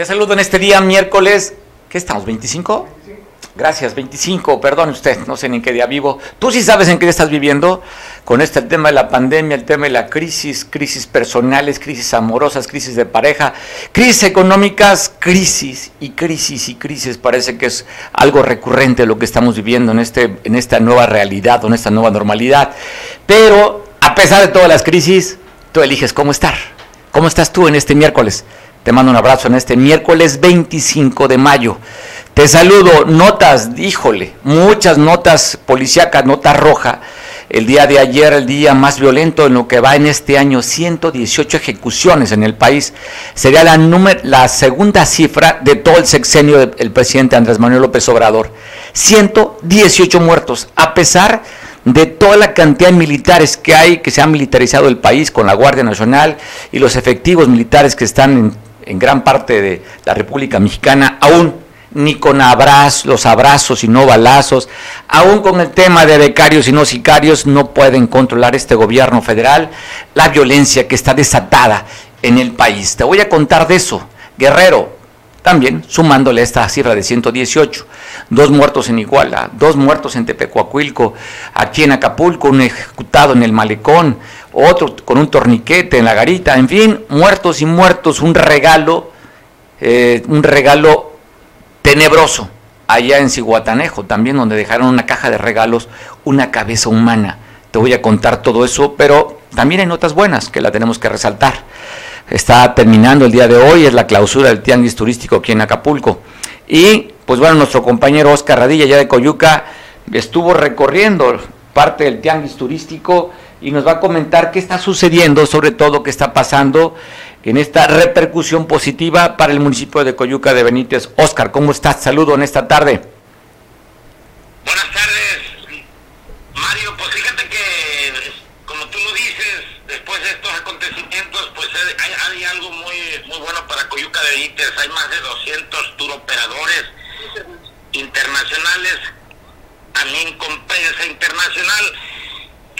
Te saludo en este día miércoles, ¿qué estamos? ¿25? Gracias, 25, perdón usted, no sé en qué día vivo. ¿Tú sí sabes en qué estás viviendo? Con este tema de la pandemia, el tema de la crisis, crisis personales, crisis amorosas, crisis de pareja, crisis económicas, crisis y crisis y crisis. Parece que es algo recurrente lo que estamos viviendo en, este, en esta nueva realidad, en esta nueva normalidad. Pero a pesar de todas las crisis, tú eliges cómo estar. ¿Cómo estás tú en este miércoles? Te mando un abrazo en este miércoles 25 de mayo. Te saludo, notas, híjole, muchas notas policíacas, nota roja. El día de ayer, el día más violento en lo que va en este año, 118 ejecuciones en el país. Sería la, la segunda cifra de todo el sexenio del presidente Andrés Manuel López Obrador. 118 muertos, a pesar de toda la cantidad de militares que hay, que se ha militarizado el país con la Guardia Nacional y los efectivos militares que están en, en gran parte de la República Mexicana, aún ni con abrazos, los abrazos y no balazos, aún con el tema de becarios y no sicarios, no pueden controlar este gobierno federal la violencia que está desatada en el país. Te voy a contar de eso. Guerrero, también sumándole esta cifra de 118, dos muertos en Iguala, dos muertos en Tepecuacuilco, aquí en Acapulco, un ejecutado en el malecón, otro con un torniquete en la garita, en fin, muertos y muertos, un regalo, eh, un regalo tenebroso, allá en Cihuatanejo, también donde dejaron una caja de regalos, una cabeza humana. Te voy a contar todo eso, pero también hay notas buenas que la tenemos que resaltar. Está terminando el día de hoy, es la clausura del tianguis turístico aquí en Acapulco. Y pues bueno, nuestro compañero Oscar Radilla, ya de Coyuca, estuvo recorriendo parte del tianguis turístico y nos va a comentar qué está sucediendo, sobre todo qué está pasando en esta repercusión positiva para el municipio de Coyuca de Benítez. Oscar, ¿cómo estás? Saludo en esta tarde. Buenas tardes, Mario. Pues fíjate que, como tú lo dices, después de estos acontecimientos, pues hay, algo muy, muy bueno para Coyuca de Benítez. Hay más de 200 turoperadores internacionales, también con prensa internacional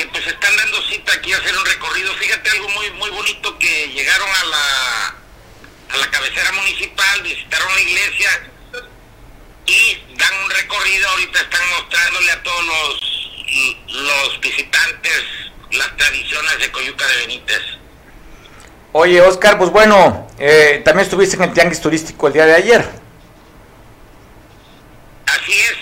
que pues están dando cita aquí a hacer un recorrido. Fíjate algo muy muy bonito que llegaron a la a la cabecera municipal, visitaron la iglesia y dan un recorrido. Ahorita están mostrándole a todos los los visitantes las tradiciones de Coyuca de Benítez. Oye, Oscar, pues bueno, eh, también estuviste en el tianguis turístico el día de ayer. Así es,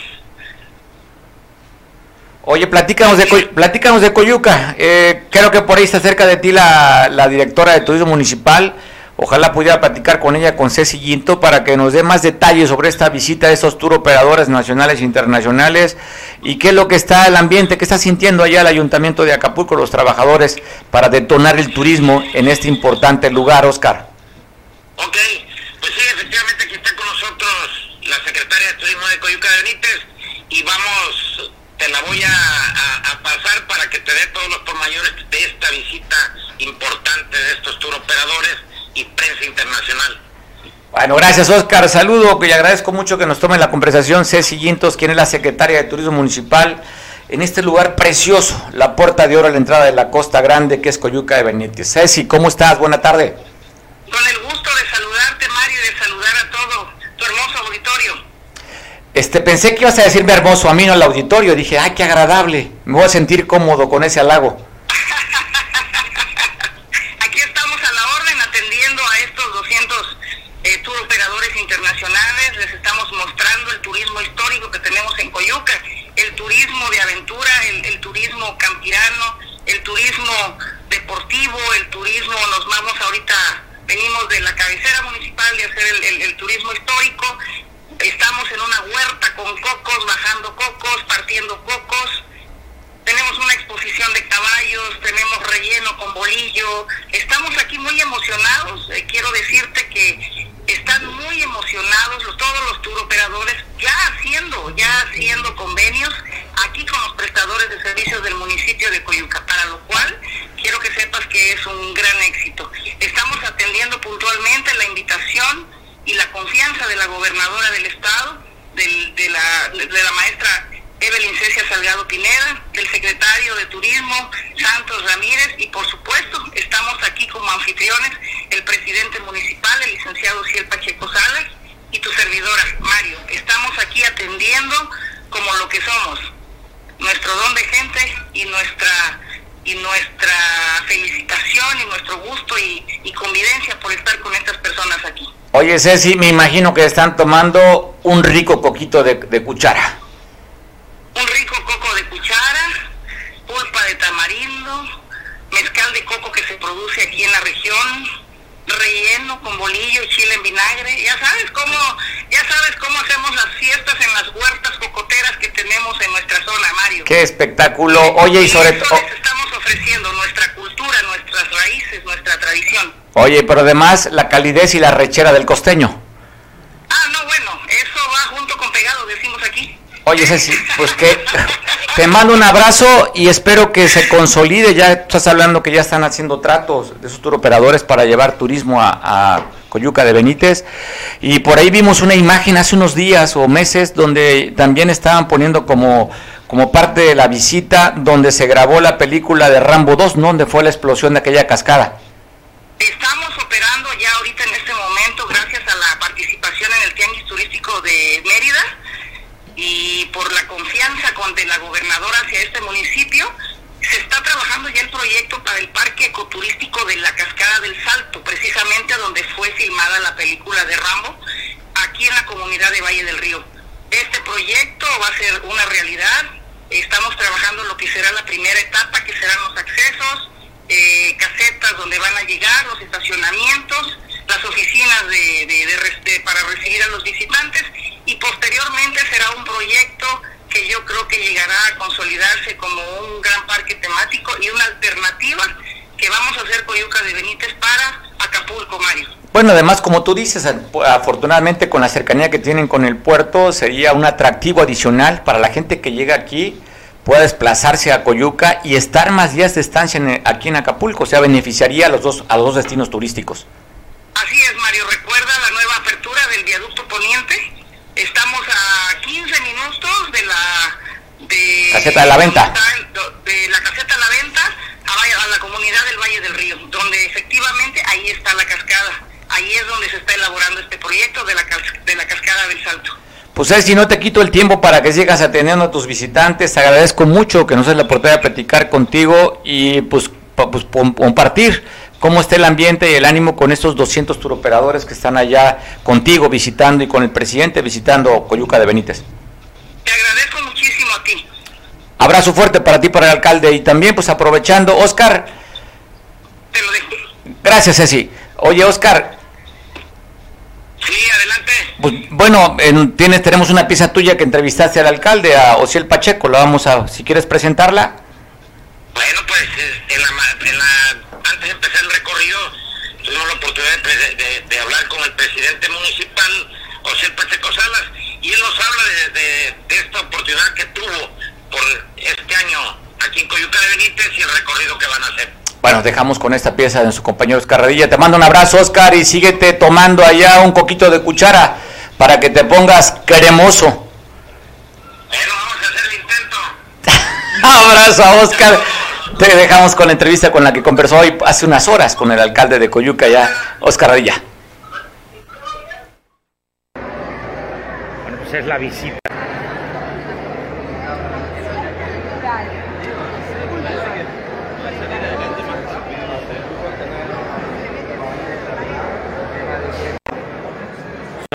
Oye, platícanos de, platícanos de Coyuca. Eh, creo que por ahí está cerca de ti la, directora de Turismo Municipal. Ojalá pudiera platicar con ella, con Ceci Ginto, para que nos dé más detalles sobre esta visita de estos tour operadores nacionales e internacionales y qué es lo que está el ambiente, qué está sintiendo allá el Ayuntamiento de Acapulco, los trabajadores, para detonar el turismo en este importante lugar, Oscar. Ok, pues sí, efectivamente aquí está con nosotros la secretaria de Turismo de Coyuca Benítez y vamos te la voy a, pasar para que te dé todos los mayores de esta visita importante de estos turoperadores y prensa internacional. Bueno, gracias Oscar, saludo y agradezco mucho que nos tome la conversación Ceci Yintos, quien es la secretaria de Turismo Municipal en este lugar precioso, la puerta de oro a la entrada de la Costa Grande, que es Coyuca de Benítez. Ceci, ¿cómo estás? Buena tarde. Con el gusto de saludarte, Mario, y de saludar a todo tu hermoso auditorio. Este, pensé que ibas a decirme hermoso a mí, no al auditorio. Dije, ay, qué agradable. Me voy a sentir cómodo con ese halago. Aquí estamos a la orden atendiendo a estos 200 eh, tour operadores internacionales. Les estamos mostrando el turismo histórico que tenemos en Coyuca, el turismo de aventura, el, turismo campirano, el turismo deportivo, el turismo, nos vamos ahorita, venimos de la cabecera municipal de hacer el turismo histórico Estamos en una huerta con cocos, bajando cocos, partiendo cocos. Tenemos una exposición de caballos, tenemos relleno con bolillo. Estamos aquí muy emocionados. Eh, quiero decirte que están muy emocionados todos los tour operadores ya haciendo, ya haciendo convenios aquí con los prestadores de servicios del municipio de Coyuca, para lo cual quiero que sepas que es un gran éxito. Estamos atendiendo puntualmente la invitación y la confianza de la gobernadora del estado, de, la, maestra Evelyn Cecia Salgado Pineda, del secretario de Turismo Santos Ramírez y por supuesto estamos aquí como anfitriones el presidente municipal, el licenciado Ciel Pacheco Salas, y tu servidora, Mario. Estamos aquí atendiendo como lo que somos, nuestro don de gente y nuestra y nuestra felicitación y nuestro gusto y, convivencia por estar con estas personas aquí. Oye Ceci, me imagino que están tomando un rico coquito de, de cuchara. Un rico coco de cuchara, pulpa de tamarindo, mezcal de coco que se produce aquí en la región, relleno con bolillo y chile en vinagre. Ya sabes cómo, ya sabes cómo hacemos las fiestas en las huertas cocoteras que tenemos en nuestra zona, Mario. Qué espectáculo. Oye, y sobre todo estamos ofreciendo nuestra cultura, nuestras raíces, nuestra tradición. Oye, pero además la calidez y la rechera del costeño. Ah, no, bueno, eso va junto con pegado, decimos aquí. Oye, Ceci, pues que te mando un abrazo y espero que se consolide. Ya estás hablando que ya están haciendo tratos de esos turoperadores para llevar turismo a, Coyuca de Benítez. Y por ahí vimos una imagen hace unos días o meses donde también estaban poniendo como, como parte de la visita donde se grabó la película de Rambo 2, ¿no? donde fue la explosión de aquella cascada. Estamos operando ya ahorita en este momento gracias a la participación en el Tianguis Turístico de Mérida y por la confianza con de la gobernadora hacia este municipio, se está trabajando ya el proyecto para el parque ecoturístico de la Cascada del Salto, precisamente donde fue filmada la película de Rambo, aquí en la comunidad de Valle del Río. Este proyecto va a ser una realidad. Estamos trabajando lo que será la primera etapa, que serán los accesos, eh, casetas donde van a llegar, los estacionamientos, las oficinas de, para recibir a los visitantes y posteriormente será un proyecto que yo creo que llegará a consolidarse como un gran parque temático y una alternativa que vamos a hacer Coyuca de Benítez para Acapulco, Mario. Bueno, además, como tú dices, afortunadamente con la cercanía que tienen con el puerto, sería un atractivo adicional para la gente que llega aquí, pueda desplazarse a Coyuca y estar más días de estancia aquí en Acapulco, o sea, beneficiaría a los dos, a los dos destinos turísticos. Así es, Mario. Recuerda la nueva apertura del viaducto poniente Estamos a 15 minutos de la de caseta de la venta. De la caseta de la venta a, la comunidad del Valle del Río, donde efectivamente ahí está la cascada. Ahí es donde se está elaborando este proyecto de la, de la cascada del Salto. Pues es, si no te quito el tiempo para que sigas atendiendo a tus visitantes, te agradezco mucho que nos des la oportunidad de platicar contigo y pues, pues compartir cómo está el ambiente y el ánimo con estos 200 turoperadores que están allá contigo visitando y con el presidente visitando Coyuca de Benítez. Te agradezco muchísimo a ti. Abrazo fuerte para ti, para el alcalde y también pues aprovechando, Oscar. Te lo dejo. Gracias, Ceci. Oye, Oscar. Sí, adelante. Pues, bueno, tienes, tenemos una pieza tuya que entrevistaste al alcalde, a Ociel Pacheco, la vamos a, si quieres presentarla. Bueno, pues en la, en la antes de empezar el recorrido, tuvimos la oportunidad de, hablar con el presidente municipal, José Pacheco Salas, y él nos habla de, esta oportunidad que tuvo por este año aquí en Coyuca de Benítez y el recorrido que van a hacer. Bueno, dejamos con esta pieza de su compañero Oscar Radilla. Te mando un abrazo, Oscar, y síguete tomando allá un coquito de cuchara para que te pongas cremoso. Bueno, vamos a hacer el intento. abrazo a Oscar. Te dejamos con la entrevista con la que conversó hoy hace unas horas con el alcalde de Coyuca, ya, Oscar Radilla. Bueno, pues es la visita.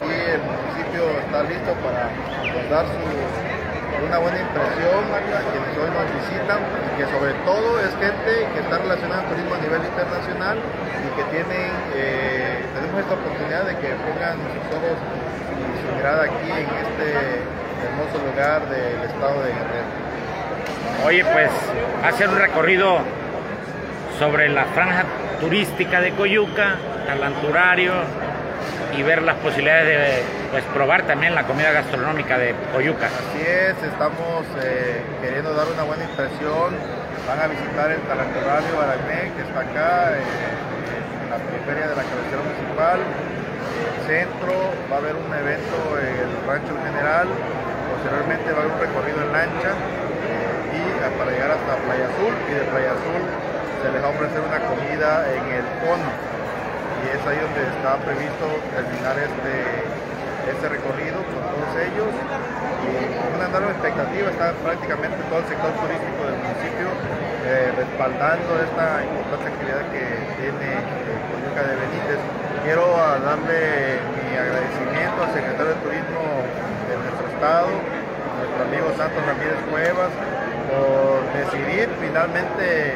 el municipio está listo para dar su, una buena impresión a quienes hoy nos visitan que sobre todo es gente que está relacionada al turismo a nivel internacional y que tienen, eh, tenemos esta oportunidad de que pongan sus ojos y su mirada aquí en este hermoso lugar del estado de Guerrero. Oye, pues hacer un recorrido sobre la franja turística de Coyuca, talanturario, y ver las posibilidades de pues, probar también la comida gastronómica de Coyuca. Así es, estamos eh, queriendo dar una buena impresión. Van a visitar el Talanturario Aragné, que está acá, eh, en la periferia de la cabecera municipal. El centro va a haber un evento en el Rancho General. Posteriormente va a haber un recorrido en lancha eh, y para llegar hasta Playa Azul. Y de Playa Azul se les va a ofrecer una comida en el cono es ahí donde está previsto terminar este, este recorrido con todos ellos y con una enorme expectativa está prácticamente todo el sector turístico del municipio eh, respaldando esta importante actividad que tiene Coyuca de Benítez. Quiero darle mi agradecimiento al secretario de Turismo de nuestro estado, nuestro amigo Santos Ramírez Cuevas, por decidir finalmente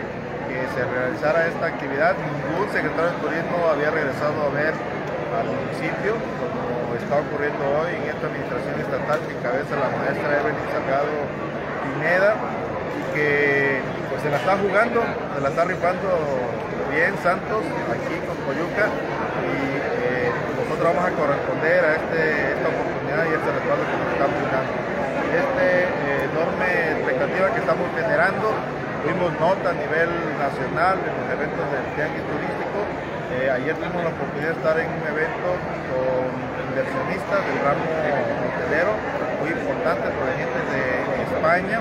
se realizara esta actividad. Ningún secretario de Turismo había regresado a ver al municipio, como está ocurriendo hoy en esta administración estatal que encabeza la maestra Evelyn Salgado Pineda, y que pues se la está jugando, se la está rifando bien Santos aquí con Coyuca y eh, nosotros vamos a corresponder a este, esta oportunidad y este respaldo que nos está brindando. Esta eh, enorme expectativa que estamos generando, tuvimos nota a nivel nacional en los eventos del Tianguis Turístico. Eh, ayer tuvimos la oportunidad de estar en un evento con inversionistas del ramo hotelero, muy importante, provenientes de España,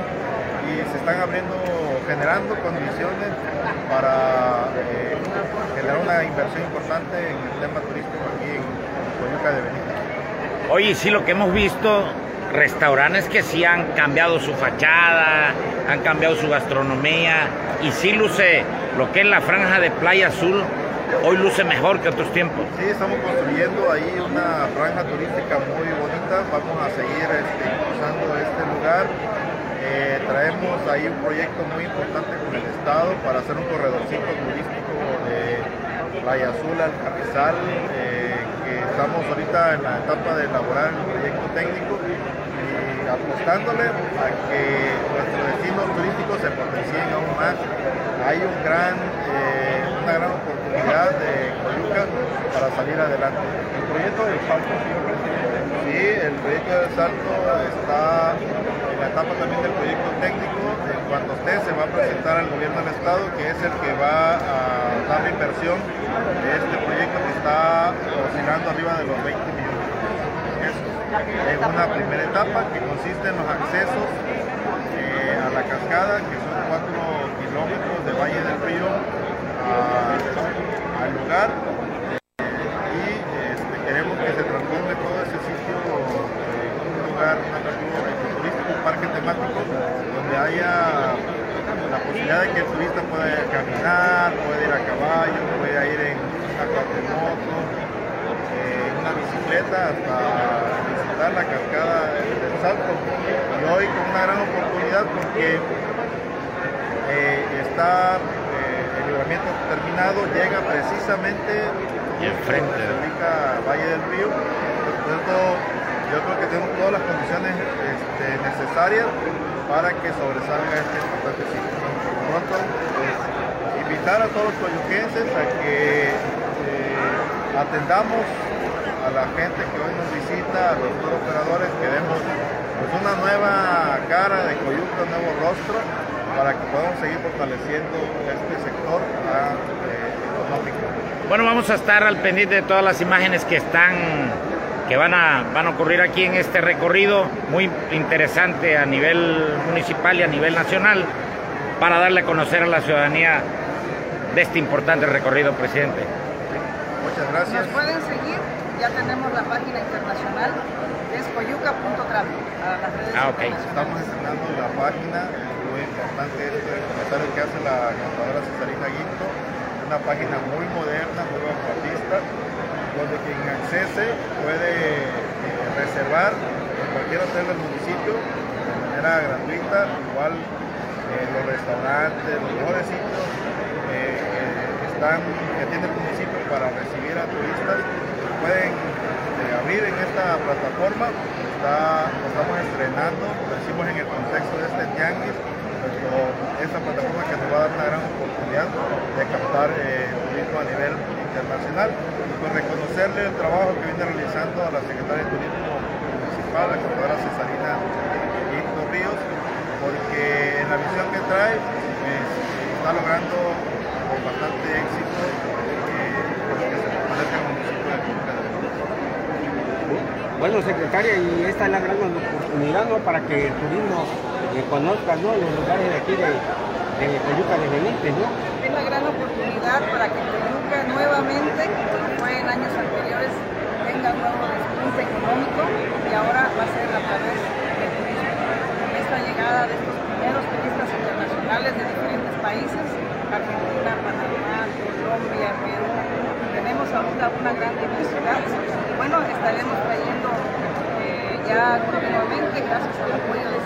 y se están abriendo, generando condiciones para eh, generar una inversión importante en el tema turístico aquí en Coyuca de Benítez. Oye, sí, lo que hemos visto, restaurantes que sí han cambiado su fachada, han cambiado su gastronomía y sí luce lo que es la franja de Playa Azul, hoy luce mejor que otros tiempos. Sí, estamos construyendo ahí una franja turística muy bonita, vamos a seguir este, impulsando este lugar. Eh, traemos ahí un proyecto muy importante con el Estado para hacer un corredorcito turístico de Playa Azul al Carrizal, eh, estamos ahorita en la etapa de elaborar el proyecto técnico y apostándole a que nuestros destinos turísticos se potencien aún más. Hay un gran, eh, una gran oportunidad de Coyuca para salir adelante. El proyecto del Salto. Sí, el proyecto del Salto está en la etapa también del proyecto técnico. En cuanto usted se va a presentar al gobierno del estado, que es el que va a dar la inversión de este proyecto arriba de los 20 millones de. En una primera etapa que consiste en los accesos eh, a la cascada, que son 4 kilómetros de Valle del Río al lugar. Y este, queremos que se transforme todo ese sitio en un lugar, atractivo ecoturístico, un parque temático, donde haya la posibilidad de que el turista pueda caminar, pueda ir a caballo, pueda ir en una cuatrimoto, eh, en una bicicleta hasta visitar la cascada del Salto. Y hoy con una gran oportunidad porque eh, está eh, el libramiento terminado, llega precisamente Y enfrente. se ubica Valle del Río. Por eso yo creo que tenemos todas las condiciones este, necesarias para que sobresalga este importante sitio. Por lo pronto, pues, invitar a todos los coyuquenses a que eh, atendamos la gente que hoy nos visita, a los tour operadores, que demos pues, una nueva cara de Coyuca, un nuevo rostro, para que podamos seguir fortaleciendo este sector ah, eh, económico. Bueno, vamos a estar al pendiente de todas las imágenes que están, que van a, van a ocurrir aquí en este recorrido, muy interesante a nivel municipal y a nivel nacional, para darle a conocer a la ciudadanía de este importante recorrido, presidente. Muchas gracias. Nos pueden seguir, ya tenemos la página internacional, que es coyuca.travel, para las redes Ah, ok. Estamos estrenando la página, muy importante este comentario que hace la contadora Cesarina Guinto, una página muy moderna, muy vanguardista, donde quien accese puede eh, reservar en cualquier hotel del municipio de manera gratuita, igual eh, los restaurantes, los mejores sitios eh, están, que tiene el municipio para recibir a turistas, pueden eh, abrir en esta plataforma, está, estamos estrenando, lo hicimos en el contexto de este tianguis, pero esta plataforma que nos va a dar una gran oportunidad de captar eh, turismo a nivel internacional. Pues reconocerle el trabajo que viene realizando a la Secretaria de Turismo Municipal, la contadora Cesarina Guinto Ríos, porque en la visión que trae pues, está logrando con bastante éxito eh, pues, que se fortalezca el municipio de Coyuca de Benítez. Bueno, secretaria, y esta es la gran oportunidad, ¿no? Para que el turismo eh, conozca, ¿no? Los lugares de aquí de, de de Benítez, ¿no? Es la gran oportunidad para que Coyuca nuevamente, como fue en años anteriores, tenga un nuevo despunte económico y ahora va a ser a través del esta llegada de estos primeros turistas internacionales de diferentes países, Argentina, Panamá, Colombia, Perú, tenemos ahorita una gran diversidad. Bueno, estaremos trayendo eh, ya continuamente, gracias al apoyo de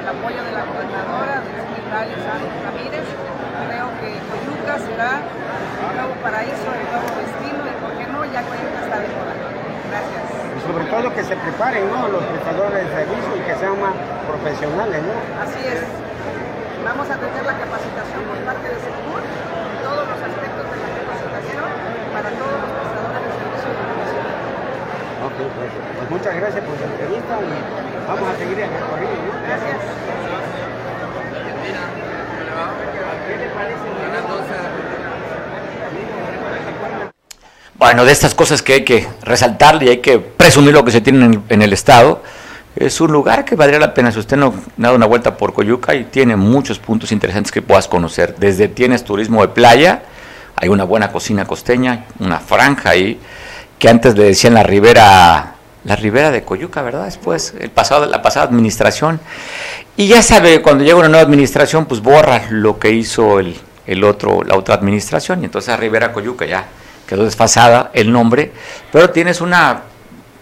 el apoyo de la gobernadora, del secretario Sánchez Ramírez, creo que Coyuca será el nuevo paraíso, el nuevo destino y por qué no, ya Coyuca está de moda. Gracias. Y sobre todo que se preparen ¿no? los prestadores de servicio y que sean más profesionales, ¿no? Así es. Vamos a tener la capacitación por parte de en todos los aspectos de la capacitación para todos los prestadores de servicio de profesional. Ok, pues, muchas gracias por su entrevista y vamos a seguir el recorrido, ¿no? Gracias. Bueno, de estas cosas que hay que resaltar y hay que presumir lo que se tiene en, en el Estado, es un lugar que valdría la pena si usted no ha dado una vuelta por Coyuca y tiene muchos puntos interesantes que puedas conocer. Desde tienes turismo de playa, hay una buena cocina costeña, una franja ahí, que antes le decían la ribera, la ribera de Coyuca, ¿verdad? Después, el pasado, la pasada administración. Y ya sabe, cuando llega una nueva administración, pues borra lo que hizo el, el otro, la otra administración, y entonces Ribera Coyuca ya quedó desfasada el nombre, pero tienes una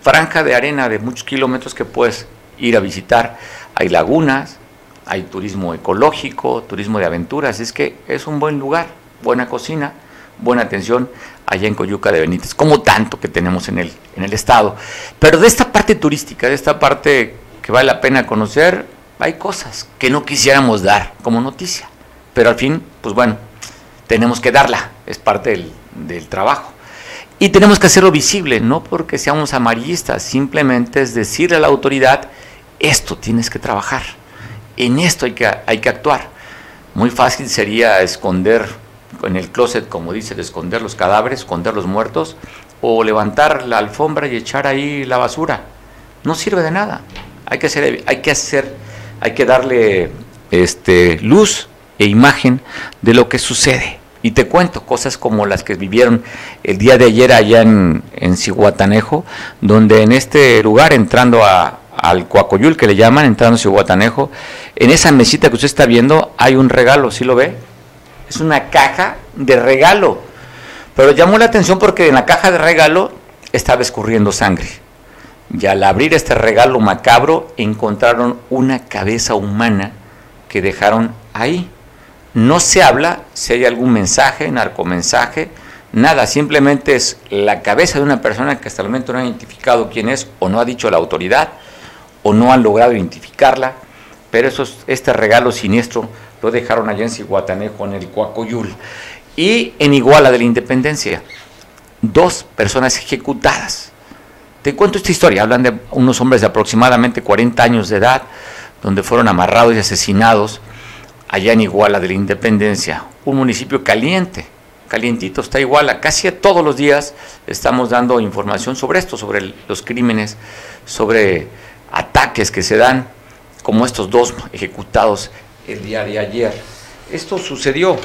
franja de arena de muchos kilómetros que puedes ir a visitar. Hay lagunas, hay turismo ecológico, turismo de aventuras, es que es un buen lugar, buena cocina, buena atención allá en Coyuca de Benítez, como tanto que tenemos en el, en el estado. Pero de esta parte turística, de esta parte que vale la pena conocer, hay cosas que no quisiéramos dar como noticia, pero al fin, pues bueno, tenemos que darla, es parte del, del trabajo. Y tenemos que hacerlo visible, no porque seamos amarillistas, simplemente es decirle a la autoridad, esto tienes que trabajar, en esto hay que, hay que actuar. Muy fácil sería esconder en el closet, como dice, de esconder los cadáveres, esconder los muertos, o levantar la alfombra y echar ahí la basura. No sirve de nada. Hay que hacer, hay que hacer, hay que darle este, luz e imagen de lo que sucede. Y te cuento cosas como las que vivieron el día de ayer allá en, en Cihuatanejo, donde en este lugar, entrando al Coacoyul, que le llaman, entrando a Cihuatanejo, en esa mesita que usted está viendo hay un regalo, ¿sí lo ve? Es una caja de regalo. Pero llamó la atención porque en la caja de regalo estaba escurriendo sangre. Y al abrir este regalo macabro encontraron una cabeza humana que dejaron ahí. No se habla si hay algún mensaje, narcomensaje, nada, simplemente es la cabeza de una persona que hasta el momento no ha identificado quién es o no ha dicho la autoridad o no han logrado identificarla, pero eso, este regalo siniestro lo dejaron allá en Cihuatanejo, en el Coacoyul. Y en Iguala de la Independencia, dos personas ejecutadas. Te cuento esta historia, hablan de unos hombres de aproximadamente 40 años de edad, donde fueron amarrados y asesinados allá en Iguala de la Independencia, un municipio caliente, calientito está Iguala. Casi todos los días estamos dando información sobre esto, sobre los crímenes, sobre ataques que se dan, como estos dos ejecutados el día de ayer. Esto sucedió,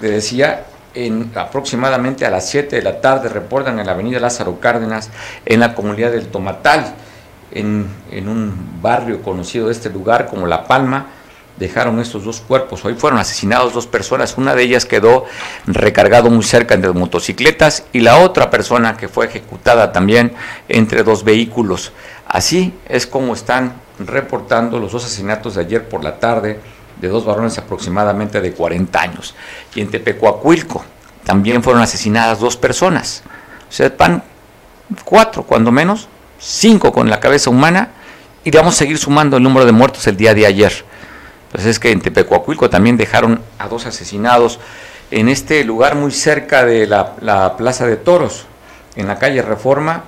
le decía, en aproximadamente a las 7 de la tarde, reportan en la avenida Lázaro Cárdenas, en la comunidad del Tomatal, en, un barrio conocido de este lugar como La Palma, dejaron estos dos cuerpos. Hoy fueron asesinados dos personas. Una de ellas quedó recargado muy cerca de motocicletas y la otra persona que fue ejecutada también entre dos vehículos. Así es como están reportando los dos asesinatos de ayer por la tarde de dos varones aproximadamente de 40 años. Y en Tepecuacuilco también fueron asesinadas dos personas. O sea, van cuatro, cuando menos, cinco con la cabeza humana, y vamos a seguir sumando el número de muertos el día de ayer. Entonces es que en Tepecuacuilco también dejaron a dos asesinados en este lugar muy cerca de la, la Plaza de Toros, en la calle Reforma,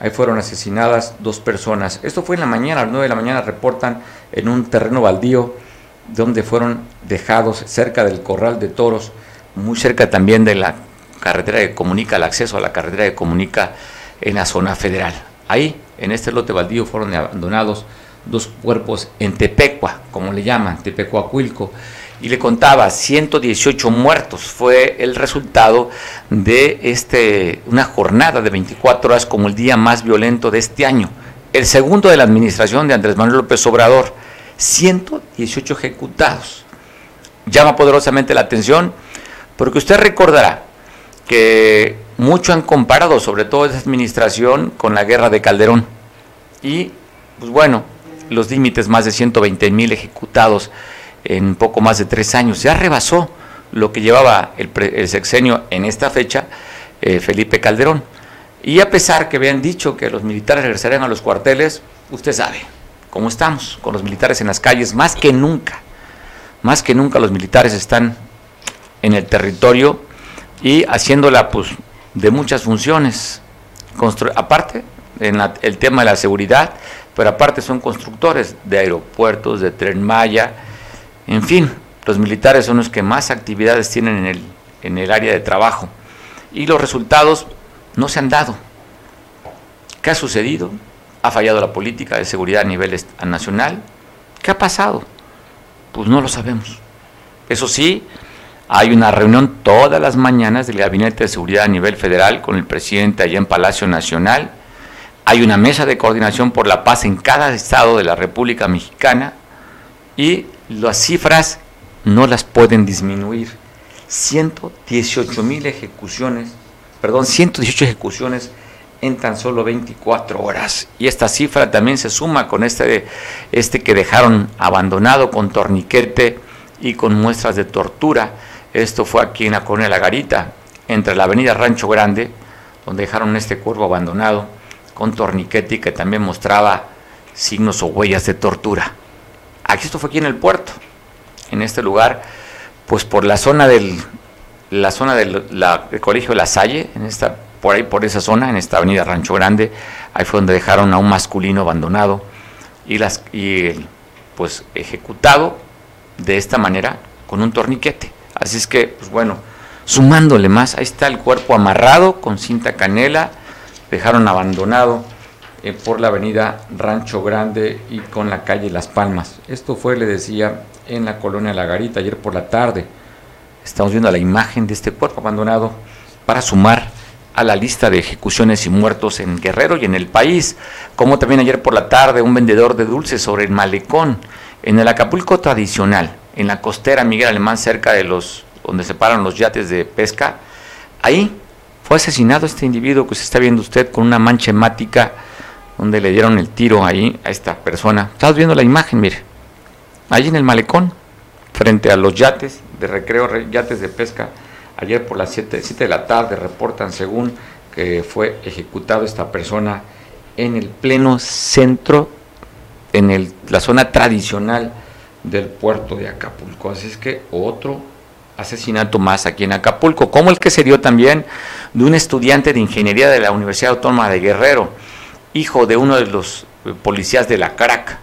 ahí fueron asesinadas dos personas. Esto fue en la mañana, a las 9 de la mañana reportan en un terreno baldío donde fueron dejados cerca del corral de toros, muy cerca también de la carretera que comunica, el acceso a la carretera que comunica en la zona federal. Ahí, en este lote baldío, fueron abandonados dos cuerpos en Tepecua, como le llaman, Tepecuacuilco. y le contaba 118 muertos fue el resultado de este una jornada de 24 horas como el día más violento de este año, el segundo de la administración de Andrés Manuel López Obrador, 118 ejecutados. Llama poderosamente la atención porque usted recordará que mucho han comparado, sobre todo esa administración, con la guerra de Calderón. Y, pues bueno, los límites, más de 120 mil ejecutados en poco más de tres años. Ya rebasó lo que llevaba el, sexenio en esta fecha eh, Felipe Calderón. Y a pesar que habían dicho que los militares regresarían a los cuarteles, usted sabe cómo estamos con los militares en las calles, más que nunca. Más que nunca los militares están en el territorio y haciéndola pues de muchas funciones. aparte, en el tema de la seguridad, pero aparte son constructores de aeropuertos, de tren Maya, en fin, los militares son los que más actividades tienen en el, en el área de trabajo y los resultados no se han dado. ¿Qué ha sucedido? ¿Ha fallado la política de seguridad a nivel nacional? ¿Qué ha pasado? Pues no lo sabemos. Eso sí, hay una reunión todas las mañanas del Gabinete de Seguridad a nivel federal con el presidente allá en Palacio Nacional. Hay una mesa de coordinación por la paz en cada estado de la República Mexicana y las cifras no las pueden disminuir. 118 mil ejecuciones, perdón, 118 ejecuciones en tan solo 24 horas. Y esta cifra también se suma con este, este que dejaron abandonado con torniquete y con muestras de tortura. Esto fue aquí en la colonia La Garita, entre la avenida Rancho Grande, donde dejaron este cuerpo abandonado con torniquete y que también mostraba signos o huellas de tortura. Aquí esto fue aquí en el puerto, en este lugar, pues por la zona del la zona del colegio La Salle, en esta, por ahí por esa zona, en esta avenida Rancho Grande, ahí fue donde dejaron a un masculino abandonado y las y pues ejecutado de esta manera con un torniquete. Así es que, pues bueno, sumándole más, ahí está el cuerpo amarrado con cinta canela, dejaron abandonado eh, por la avenida Rancho Grande y con la calle Las Palmas. Esto fue, le decía, en la colonia La Garita ayer por la tarde. Estamos viendo la imagen de este cuerpo abandonado para sumar a la lista de ejecuciones y muertos en Guerrero y en el país, como también ayer por la tarde un vendedor de dulces sobre el malecón en el Acapulco tradicional, en la costera Miguel Alemán cerca de los donde se paran los yates de pesca. Ahí fue asesinado este individuo que se está viendo usted con una mancha hemática donde le dieron el tiro ahí a esta persona. Estás viendo la imagen, mire. Ahí en el malecón, frente a los yates de recreo, yates de pesca. Ayer por las 7, de la tarde reportan según que fue ejecutado esta persona en el pleno centro, en el, la zona tradicional del puerto de Acapulco. Así es que otro asesinato más aquí en Acapulco, como el que se dio también de un estudiante de ingeniería de la Universidad Autónoma de Guerrero hijo de uno de los eh, policías de la CRAC.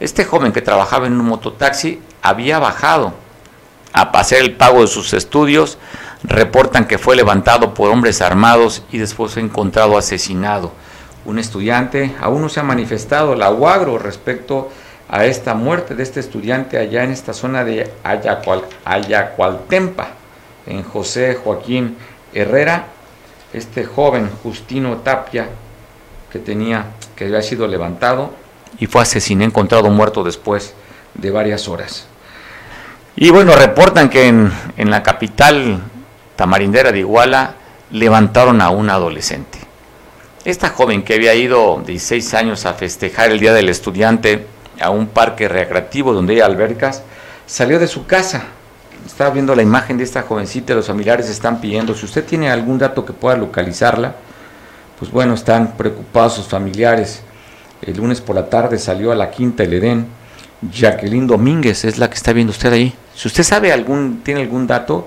Este joven que trabajaba en un mototaxi había bajado a hacer el pago de sus estudios, reportan que fue levantado por hombres armados y después fue encontrado asesinado. Un estudiante aún no se ha manifestado, la UAGRO, respecto a esta muerte de este estudiante allá en esta zona de Ayacual, Ayacualtempa, en José Joaquín Herrera. Este joven Justino Tapia que tenía, que había sido levantado y fue asesinado, encontrado muerto después de varias horas. Y bueno, reportan que en, en la capital tamarindera de Iguala levantaron a un adolescente. Esta joven que había ido 16 años a festejar el Día del Estudiante a un parque recreativo donde hay albercas, salió de su casa. Estaba viendo la imagen de esta jovencita, los familiares están pidiendo, si usted tiene algún dato que pueda localizarla, pues bueno, están preocupados sus familiares. El lunes por la tarde salió a la Quinta El Edén. Jacqueline Domínguez es la que está viendo usted ahí. Si usted sabe algún, tiene algún dato,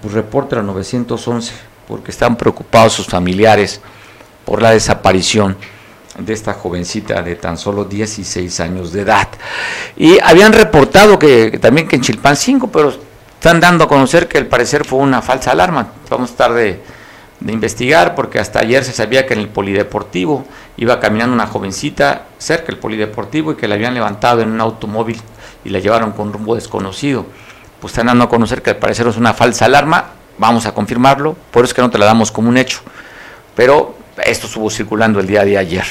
pues reporte a 911, porque están preocupados sus familiares por la desaparición de esta jovencita de tan solo 16 años de edad. Y habían reportado que, también que en Chilpan 5, pero están dando a conocer que al parecer fue una falsa alarma. Vamos a estar de investigar, porque hasta ayer se sabía que en el polideportivo iba caminando una jovencita cerca del polideportivo y que la habían levantado en un automóvil y la llevaron con rumbo desconocido. pues están dando a conocer que al parecer es una falsa alarma, vamos a confirmarlo, por eso es que no te la damos como un hecho. Pero esto estuvo circulando el día de ayer.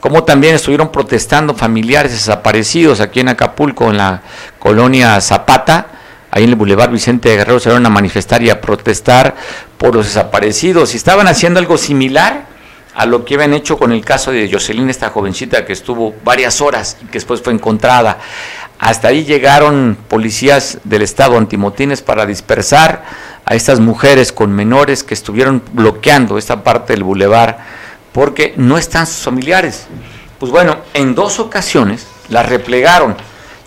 Como también estuvieron protestando familiares desaparecidos aquí en Acapulco, en la colonia Zapata, ahí en el Boulevard Vicente Guerrero, se fueron a manifestar y a protestar por los desaparecidos. Y estaban haciendo algo similar a lo que habían hecho con el caso de Jocelyn, esta jovencita que estuvo varias horas y que después fue encontrada. Hasta ahí llegaron policías del Estado antimotines para dispersar a estas mujeres con menores que estuvieron bloqueando esta parte del bulevar porque no están sus familiares. Pues bueno, en dos ocasiones las replegaron.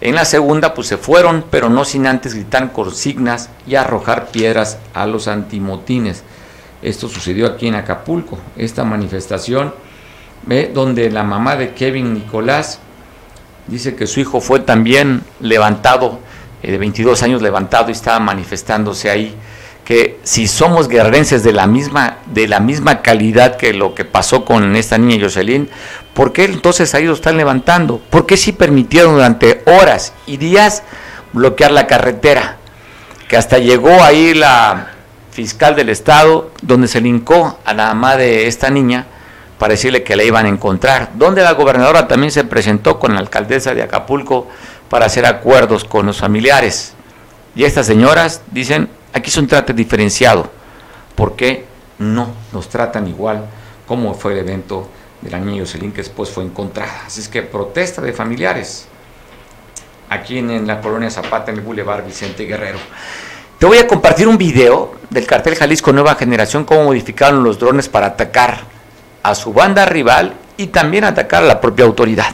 En la segunda, pues se fueron, pero no sin antes gritar consignas y arrojar piedras a los antimotines. Esto sucedió aquí en Acapulco, esta manifestación, donde la mamá de Kevin Nicolás dice que su hijo fue también levantado, eh, de 22 años levantado y estaba manifestándose ahí, que si somos guerrerenses de la misma, de la misma calidad que lo que pasó con esta niña Jocelyn, ¿por qué entonces ahí lo están levantando? ¿Por qué si permitieron durante horas y días bloquear la carretera? Que hasta llegó ahí la fiscal del estado, donde se lincó a la mamá de esta niña, para decirle que la iban a encontrar, donde la gobernadora también se presentó con la alcaldesa de Acapulco para hacer acuerdos con los familiares. Y estas señoras dicen, aquí es un trato diferenciado, porque no nos tratan igual como fue el evento de la niña Jocelyn que después fue encontrada. Así es que protesta de familiares aquí en, la colonia Zapata, en el Boulevard Vicente Guerrero. Te voy a compartir un video del cartel Jalisco Nueva Generación, cómo modificaron los drones para atacar a su banda rival y también atacar a la propia autoridad.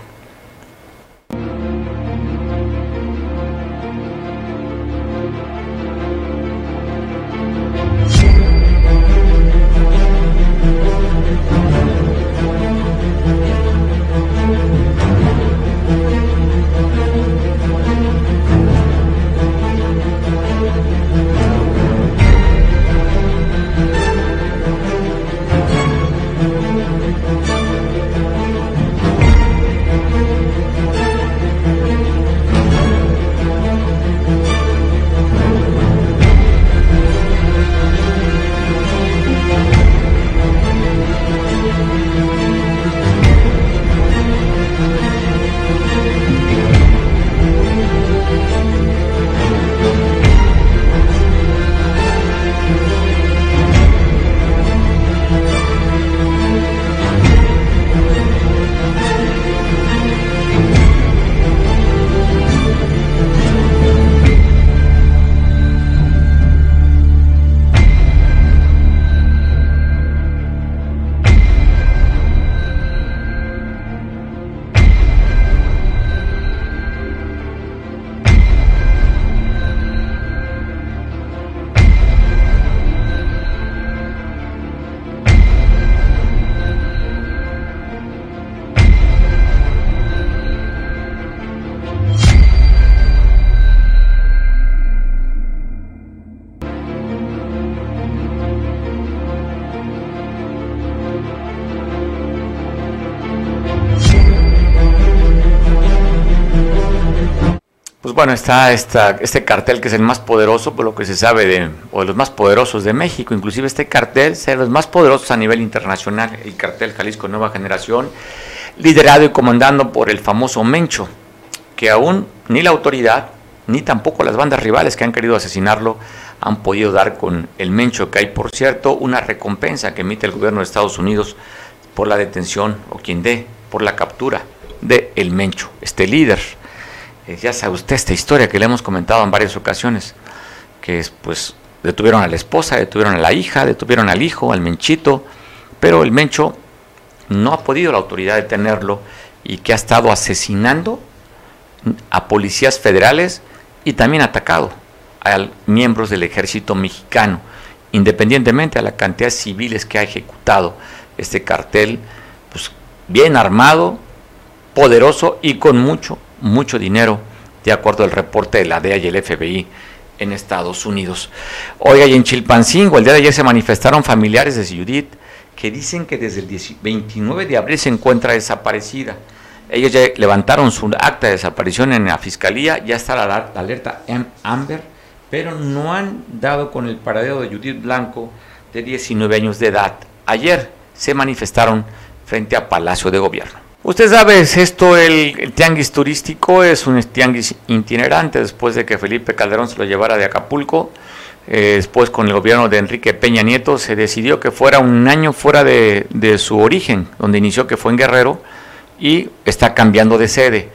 Bueno, está este cartel que es el más poderoso, por lo que se sabe, de, o de los más poderosos de México. Inclusive este cartel es de los más poderosos a nivel internacional, el cartel Jalisco Nueva Generación, liderado y comandando por el famoso Mencho, que aún ni la autoridad, ni tampoco las bandas rivales que han querido asesinarlo, han podido dar con el Mencho, que hay, por cierto, una recompensa que emite el gobierno de Estados Unidos por la detención, o quien dé, por la captura de el Mencho, este líder eh, ya sabe usted esta historia que le hemos comentado en varias ocasiones, que es, pues detuvieron a la esposa, detuvieron a la hija, detuvieron al hijo, al menchito, pero el mencho no ha podido la autoridad detenerlo y que ha estado asesinando a policías federales y también atacado a miembros del ejército mexicano, independientemente a la cantidad de civiles que ha ejecutado este cartel, pues bien armado, poderoso y con mucho, mucho dinero, de acuerdo al reporte de la DEA y el FBI en Estados Unidos. Oiga, y en Chilpancingo, el día de ayer se manifestaron familiares de Judith que dicen que desde el 29 de abril se encuentra desaparecida. Ellos ya levantaron su acta de desaparición en la fiscalía, ya está la, alerta Amber pero no han dado con el paradero de Judith Blanco, de 19 años de edad. Ayer se manifestaron frente a Palacio de Gobierno. Usted sabe, esto, el, tianguis turístico es un tianguis itinerante después de que Felipe Calderón se lo llevara de Acapulco. Eh, después con el gobierno de Enrique Peña Nieto se decidió que fuera un año fuera de, su origen, donde inició que fue en Guerrero, y está cambiando de sede.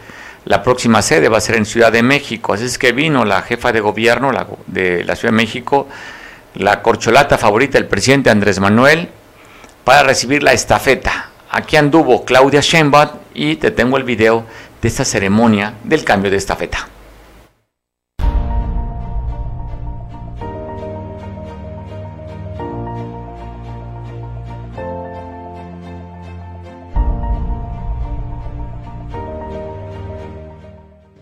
La próxima sede va a ser en Ciudad de México, así es que vino la jefa de gobierno de la Ciudad de México, la corcholata favorita del presidente Andrés Manuel, para recibir la estafeta. Aquí anduvo Claudia Sheinbaum y te tengo el video de esta ceremonia del cambio de estafeta.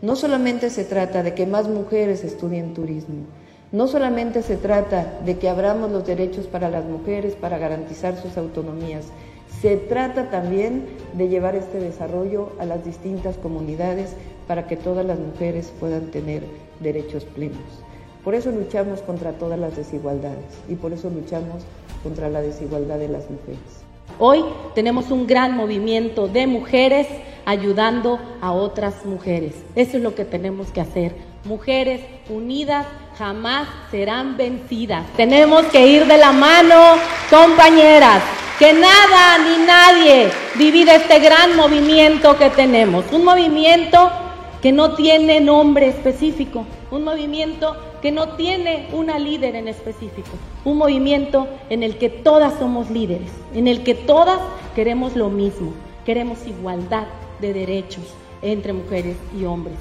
No solamente se trata de que más mujeres estudien turismo, no solamente se trata de que abramos los derechos para las mujeres para garantizar sus autonomías, se trata también de llevar este desarrollo a las distintas comunidades para que todas las mujeres puedan tener derechos plenos. Por eso luchamos contra todas las desigualdades y por eso luchamos contra la desigualdad de las mujeres. Hoy tenemos un gran movimiento de mujeres ayudando a otras mujeres. Eso es lo que tenemos que hacer. Mujeres unidas jamás serán vencidas. Tenemos que ir de la mano, compañeras. Que nada ni nadie divide este gran movimiento que tenemos. Un movimiento que no tiene nombre específico. Un movimiento que no tiene una líder en específico. Un movimiento en el que todas somos líderes. En el que todas queremos lo mismo. Queremos igualdad de derechos entre mujeres y hombres.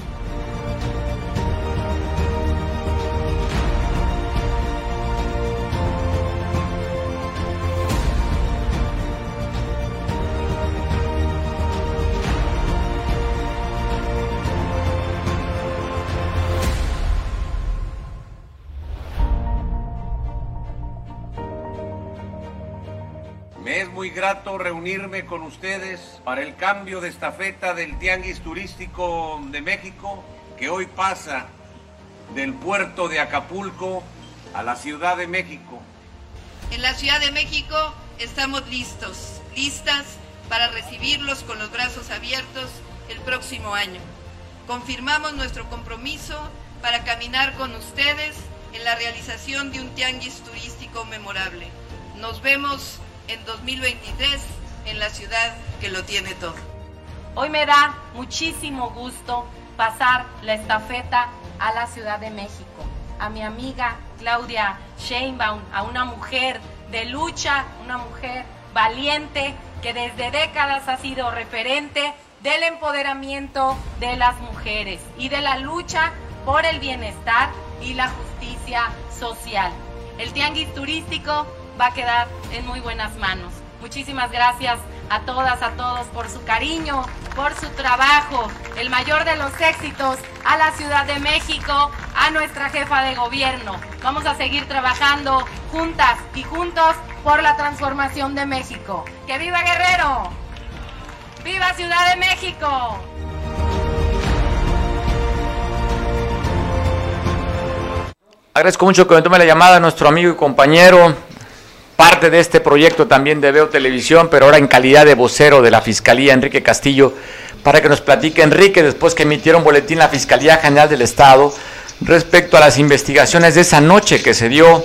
Grato reunirme con ustedes para el cambio de estafeta del Tianguis Turístico de México, que hoy pasa del puerto de Acapulco a la Ciudad de México. En la Ciudad de México estamos listos, listas para recibirlos con los brazos abiertos el próximo año. Confirmamos nuestro compromiso para caminar con ustedes en la realización de un tianguis turístico memorable. Nos vemos en 2023 en la ciudad que lo tiene todo. Hoy me da muchísimo gusto pasar la estafeta a la Ciudad de México, a mi amiga Claudia Sheinbaum, a una mujer de lucha, una mujer valiente que desde décadas ha sido referente del empoderamiento de las mujeres y de la lucha por el bienestar y la justicia social. El tianguis turístico va a quedar en muy buenas manos. Muchísimas gracias a todas, a todos por su cariño, por su trabajo, el mayor de los éxitos a la Ciudad de México, a nuestra jefa de gobierno. Vamos a seguir trabajando juntas y juntos por la transformación de México. ¡Que viva Guerrero! ¡Viva Ciudad de México! Agradezco mucho que me tome la llamada a nuestro amigo y compañero, parte de este proyecto también de Veo Televisión, pero ahora en calidad de vocero de la Fiscalía, Enrique Castillo, para que nos platique, Enrique, después que emitieron boletín la Fiscalía General del Estado respecto a las investigaciones de esa noche que se dio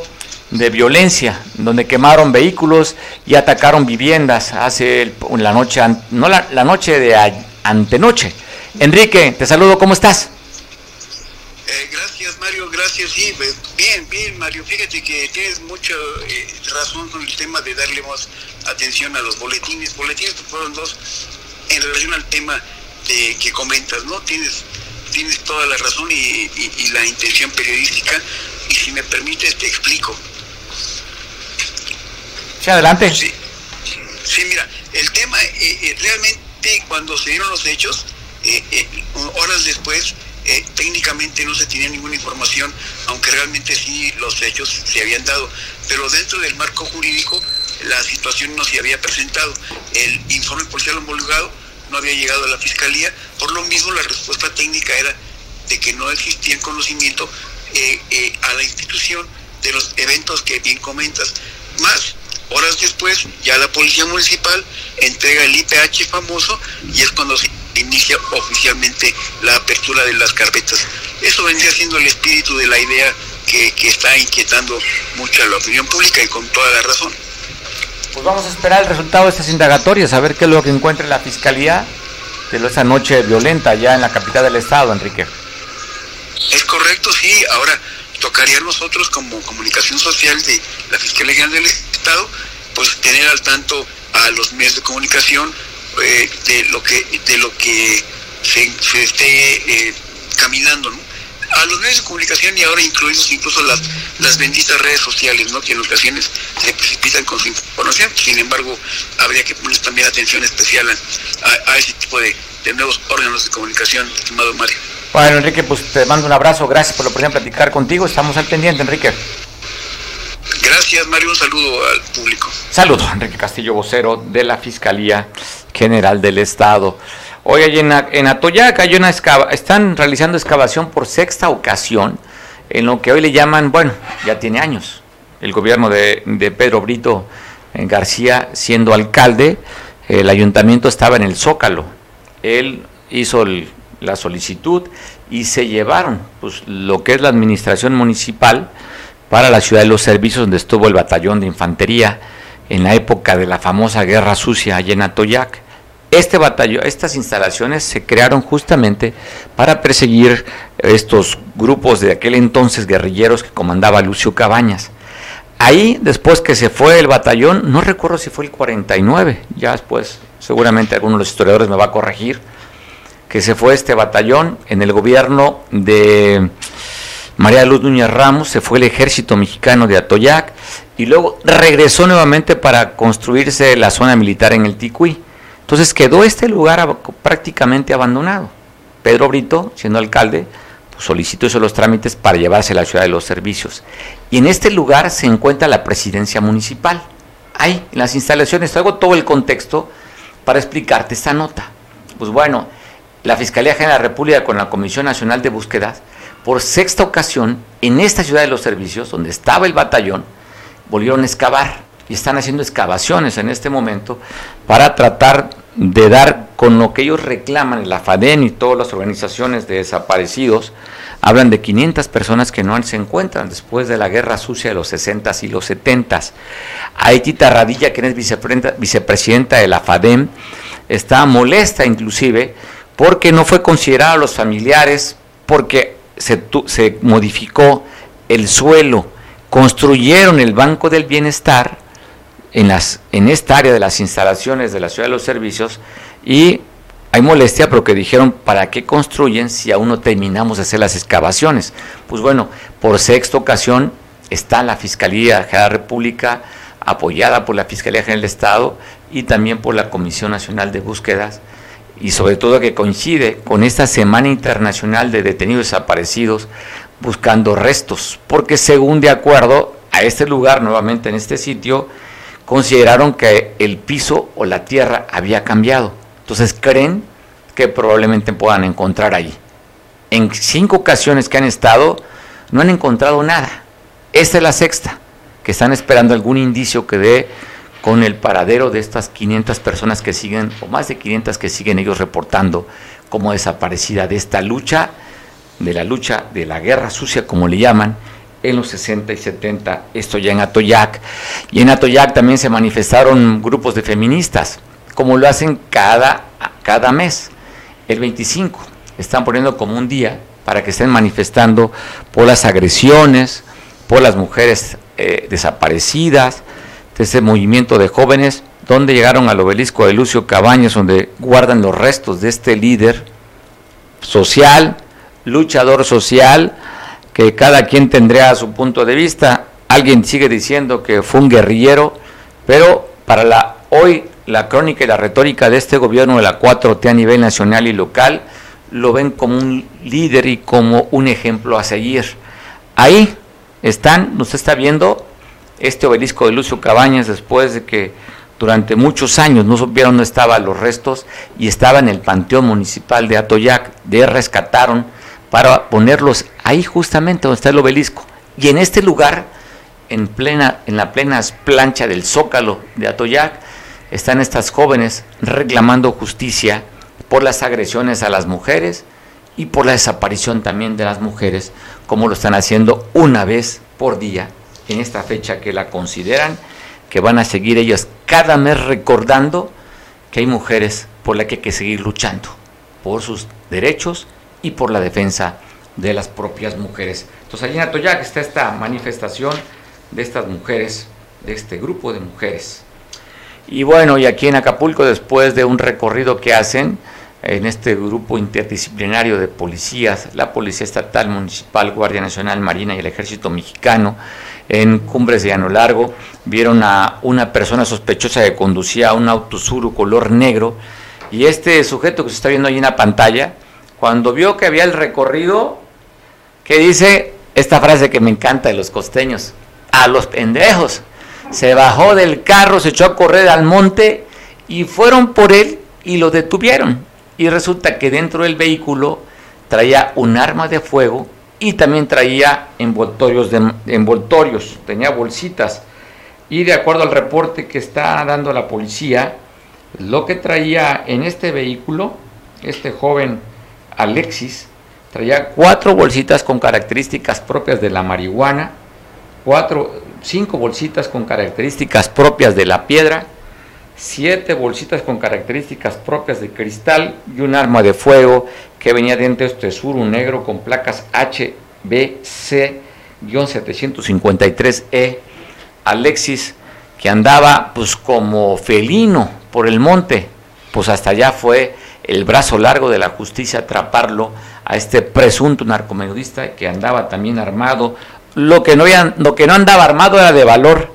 de violencia, donde quemaron vehículos y atacaron viviendas hace la noche, no la, la noche de antenoche. Enrique, te saludo, ¿cómo estás? Eh, gracias gracias. Sí, bien, bien Mario. Fíjate que tienes mucha eh, razón con el tema de darle más atención a los boletines. Boletines fueron dos en relación al tema de, que comentas, ¿no? Tienes, tienes toda la razón y, y, y la intención periodística. Y si me permites, te explico. Sí, adelante. Sí, sí mira, el tema eh, realmente cuando se dieron los hechos, horas después, eh, técnicamente no se tenía ninguna información, aunque realmente sí los hechos se habían dado, pero dentro del marco jurídico la situación no se había presentado. El informe policial homologado no había llegado a la fiscalía, por lo mismo la respuesta técnica era de que no existía conocimiento eh, eh, a la institución de los eventos que bien comentas. Más horas después, ya la policía municipal entrega el IPH famoso y es cuando se inicia oficialmente la apertura de las carpetas. Eso vendría siendo el espíritu de la idea que, que está inquietando mucho a la opinión pública y con toda la razón. Pues vamos a esperar el resultado de estas indagatorias, a ver qué es lo que encuentre la fiscalía de esa noche violenta allá en la capital del estado, Enrique. Es correcto, sí. Ahora tocaría a nosotros como comunicación social de la Fiscalía General del Estado, pues tener al tanto a los medios de comunicación eh, de lo que de lo que se, esté eh, caminando, ¿no? a los medios de comunicación y ahora incluidos incluso las, las benditas redes sociales, ¿no? que en ocasiones se precipitan con su información. Sin embargo, habría que poner también atención especial a, a ese tipo de, nuevos órganos de comunicación, estimado Mario. Bueno, Enrique, pues te mando un abrazo. Gracias por oportunidad de platicar contigo. Estamos al pendiente, Enrique. Gracias, Mario. Un saludo al público. Saludo, Enrique Castillo, vocero de la Fiscalía General del Estado. Hoy en, en Atoyac hay una excava, están realizando excavación por sexta ocasión en lo que hoy le llaman, bueno, ya tiene años, el gobierno de, de Pedro Brito García siendo alcalde, el ayuntamiento estaba en el Zócalo, él hizo la solicitud y se llevaron pues, lo que es la administración municipal para la ciudad de los servicios donde estuvo el batallón de infantería en la época de la famosa guerra sucia allá en Atoyac. Este batallón, estas instalaciones se crearon justamente para perseguir estos grupos de aquel entonces guerrilleros que comandaba Lucio Cabañas. Ahí, después que se fue el batallón, no recuerdo si fue el 49, ya después seguramente alguno de los historiadores me va a corregir, que se fue este batallón en el gobierno de María Luz Núñez Ramos, se fue el ejército mexicano de Atoyac y luego regresó nuevamente para construirse la zona militar en el Ticuí. Entonces quedó este lugar prácticamente abandonado. Pedro Brito, siendo alcalde, pues solicitó esos los trámites para llevarse a la ciudad de los servicios. Y en este lugar se encuentra la presidencia municipal. Ahí, en las instalaciones, traigo todo el contexto para explicarte esta nota. Pues bueno, la Fiscalía General de la República con la Comisión Nacional de Búsquedas, por sexta ocasión, en esta ciudad de los servicios, donde estaba el batallón, volvieron a excavar y están haciendo excavaciones en este momento para tratar de dar con lo que ellos reclaman, la FADEN y todas las organizaciones de desaparecidos, hablan de 500 personas que no se encuentran después de la guerra sucia de los 60s y los 70s. Aitita Radilla, quien es vicepresidenta de la FADEM, está molesta inclusive porque no fue considerado a los familiares, porque se, se modificó el suelo, construyeron el Banco del Bienestar, en, las, en esta área de las instalaciones de la ciudad de los servicios y hay molestia porque dijeron, ¿para qué construyen si aún no terminamos de hacer las excavaciones? Pues bueno, por sexta ocasión está la Fiscalía General de la República, apoyada por la Fiscalía General del Estado y también por la Comisión Nacional de Búsquedas, y sobre todo que coincide con esta Semana Internacional de Detenidos Desaparecidos buscando restos, porque según de acuerdo a este lugar, nuevamente en este sitio, consideraron que el piso o la tierra había cambiado. Entonces creen que probablemente puedan encontrar allí. En cinco ocasiones que han estado, no han encontrado nada. Esta es la sexta, que están esperando algún indicio que dé con el paradero de estas 500 personas que siguen, o más de 500 que siguen ellos reportando como desaparecida de esta lucha, de la lucha de la guerra sucia, como le llaman, en los 60 y 70, esto ya en Atoyac. Y en Atoyac también se manifestaron grupos de feministas, como lo hacen cada, cada mes. El 25 están poniendo como un día para que estén manifestando por las agresiones, por las mujeres eh, desaparecidas, de ese movimiento de jóvenes, donde llegaron al obelisco de Lucio Cabañas, donde guardan los restos de este líder social, luchador social, que cada quien tendría su punto de vista. Alguien sigue diciendo que fue un guerrillero, pero para la hoy la crónica y la retórica de este gobierno de la 4T a nivel nacional y local lo ven como un líder y como un ejemplo a seguir. Ahí están, usted está viendo este obelisco de Lucio Cabañas después de que durante muchos años no supieron dónde estaban los restos y estaba en el Panteón Municipal de Atoyac, de rescataron para ponerlos ahí justamente donde está el obelisco. Y en este lugar, en, plena, en la plena plancha del Zócalo de Atoyac, están estas jóvenes reclamando justicia por las agresiones a las mujeres y por la desaparición también de las mujeres, como lo están haciendo una vez por día en esta fecha que la consideran, que van a seguir ellas cada mes recordando que hay mujeres por las que hay que seguir luchando, por sus derechos y por la defensa de las propias mujeres. Entonces allí en Atoyac está esta manifestación de estas mujeres, de este grupo de mujeres. Y bueno, y aquí en Acapulco, después de un recorrido que hacen en este grupo interdisciplinario de policías, la Policía Estatal, Municipal, Guardia Nacional, Marina y el Ejército Mexicano, en Cumbres de Llano Largo, vieron a una persona sospechosa que conducía un auto suru color negro, y este sujeto que se está viendo ahí en la pantalla, cuando vio que había el recorrido, que dice esta frase que me encanta de los costeños, a los pendejos, se bajó del carro, se echó a correr al monte y fueron por él y lo detuvieron. Y resulta que dentro del vehículo traía un arma de fuego y también traía envoltorios, de, envoltorios, tenía bolsitas. Y de acuerdo al reporte que está dando la policía, lo que traía en este vehículo, este joven Alexis, traía cuatro bolsitas con características propias de la marihuana, cuatro, cinco bolsitas con características propias de la piedra, siete bolsitas con características propias de cristal y un arma de fuego que venía dentro de este suru negro con placas HBC-753E. Alexis, que andaba pues como felino por el monte, pues hasta allá fue el brazo largo de la justicia atraparlo a este presunto narcomenudista que andaba también armado. Lo que, no lo que no andaba armado era de valor.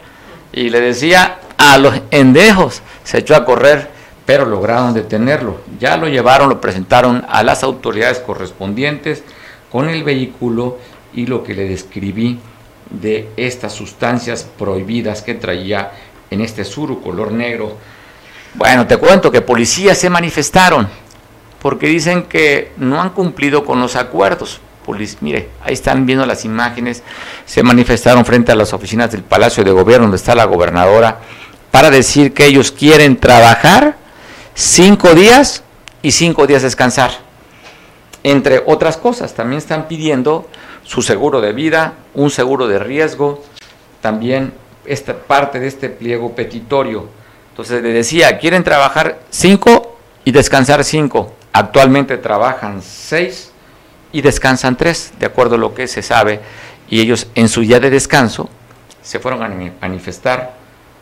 Y le decía a los endejos, se echó a correr, pero lograron detenerlo. Ya lo llevaron, lo presentaron a las autoridades correspondientes con el vehículo y lo que le describí de estas sustancias prohibidas que traía en este suru color negro. Bueno, te cuento que policías se manifestaron porque dicen que no han cumplido con los acuerdos. mire, ahí están viendo las imágenes, se manifestaron frente a las oficinas del Palacio de Gobierno donde está la gobernadora para decir que ellos quieren trabajar cinco días y cinco días descansar. Entre otras cosas, también están pidiendo su seguro de vida, un seguro de riesgo, también esta parte de este pliego petitorio. Entonces le decía, quieren trabajar cinco y descansar cinco. Actualmente trabajan seis y descansan tres, de acuerdo a lo que se sabe, y ellos en su día de descanso se fueron a manifestar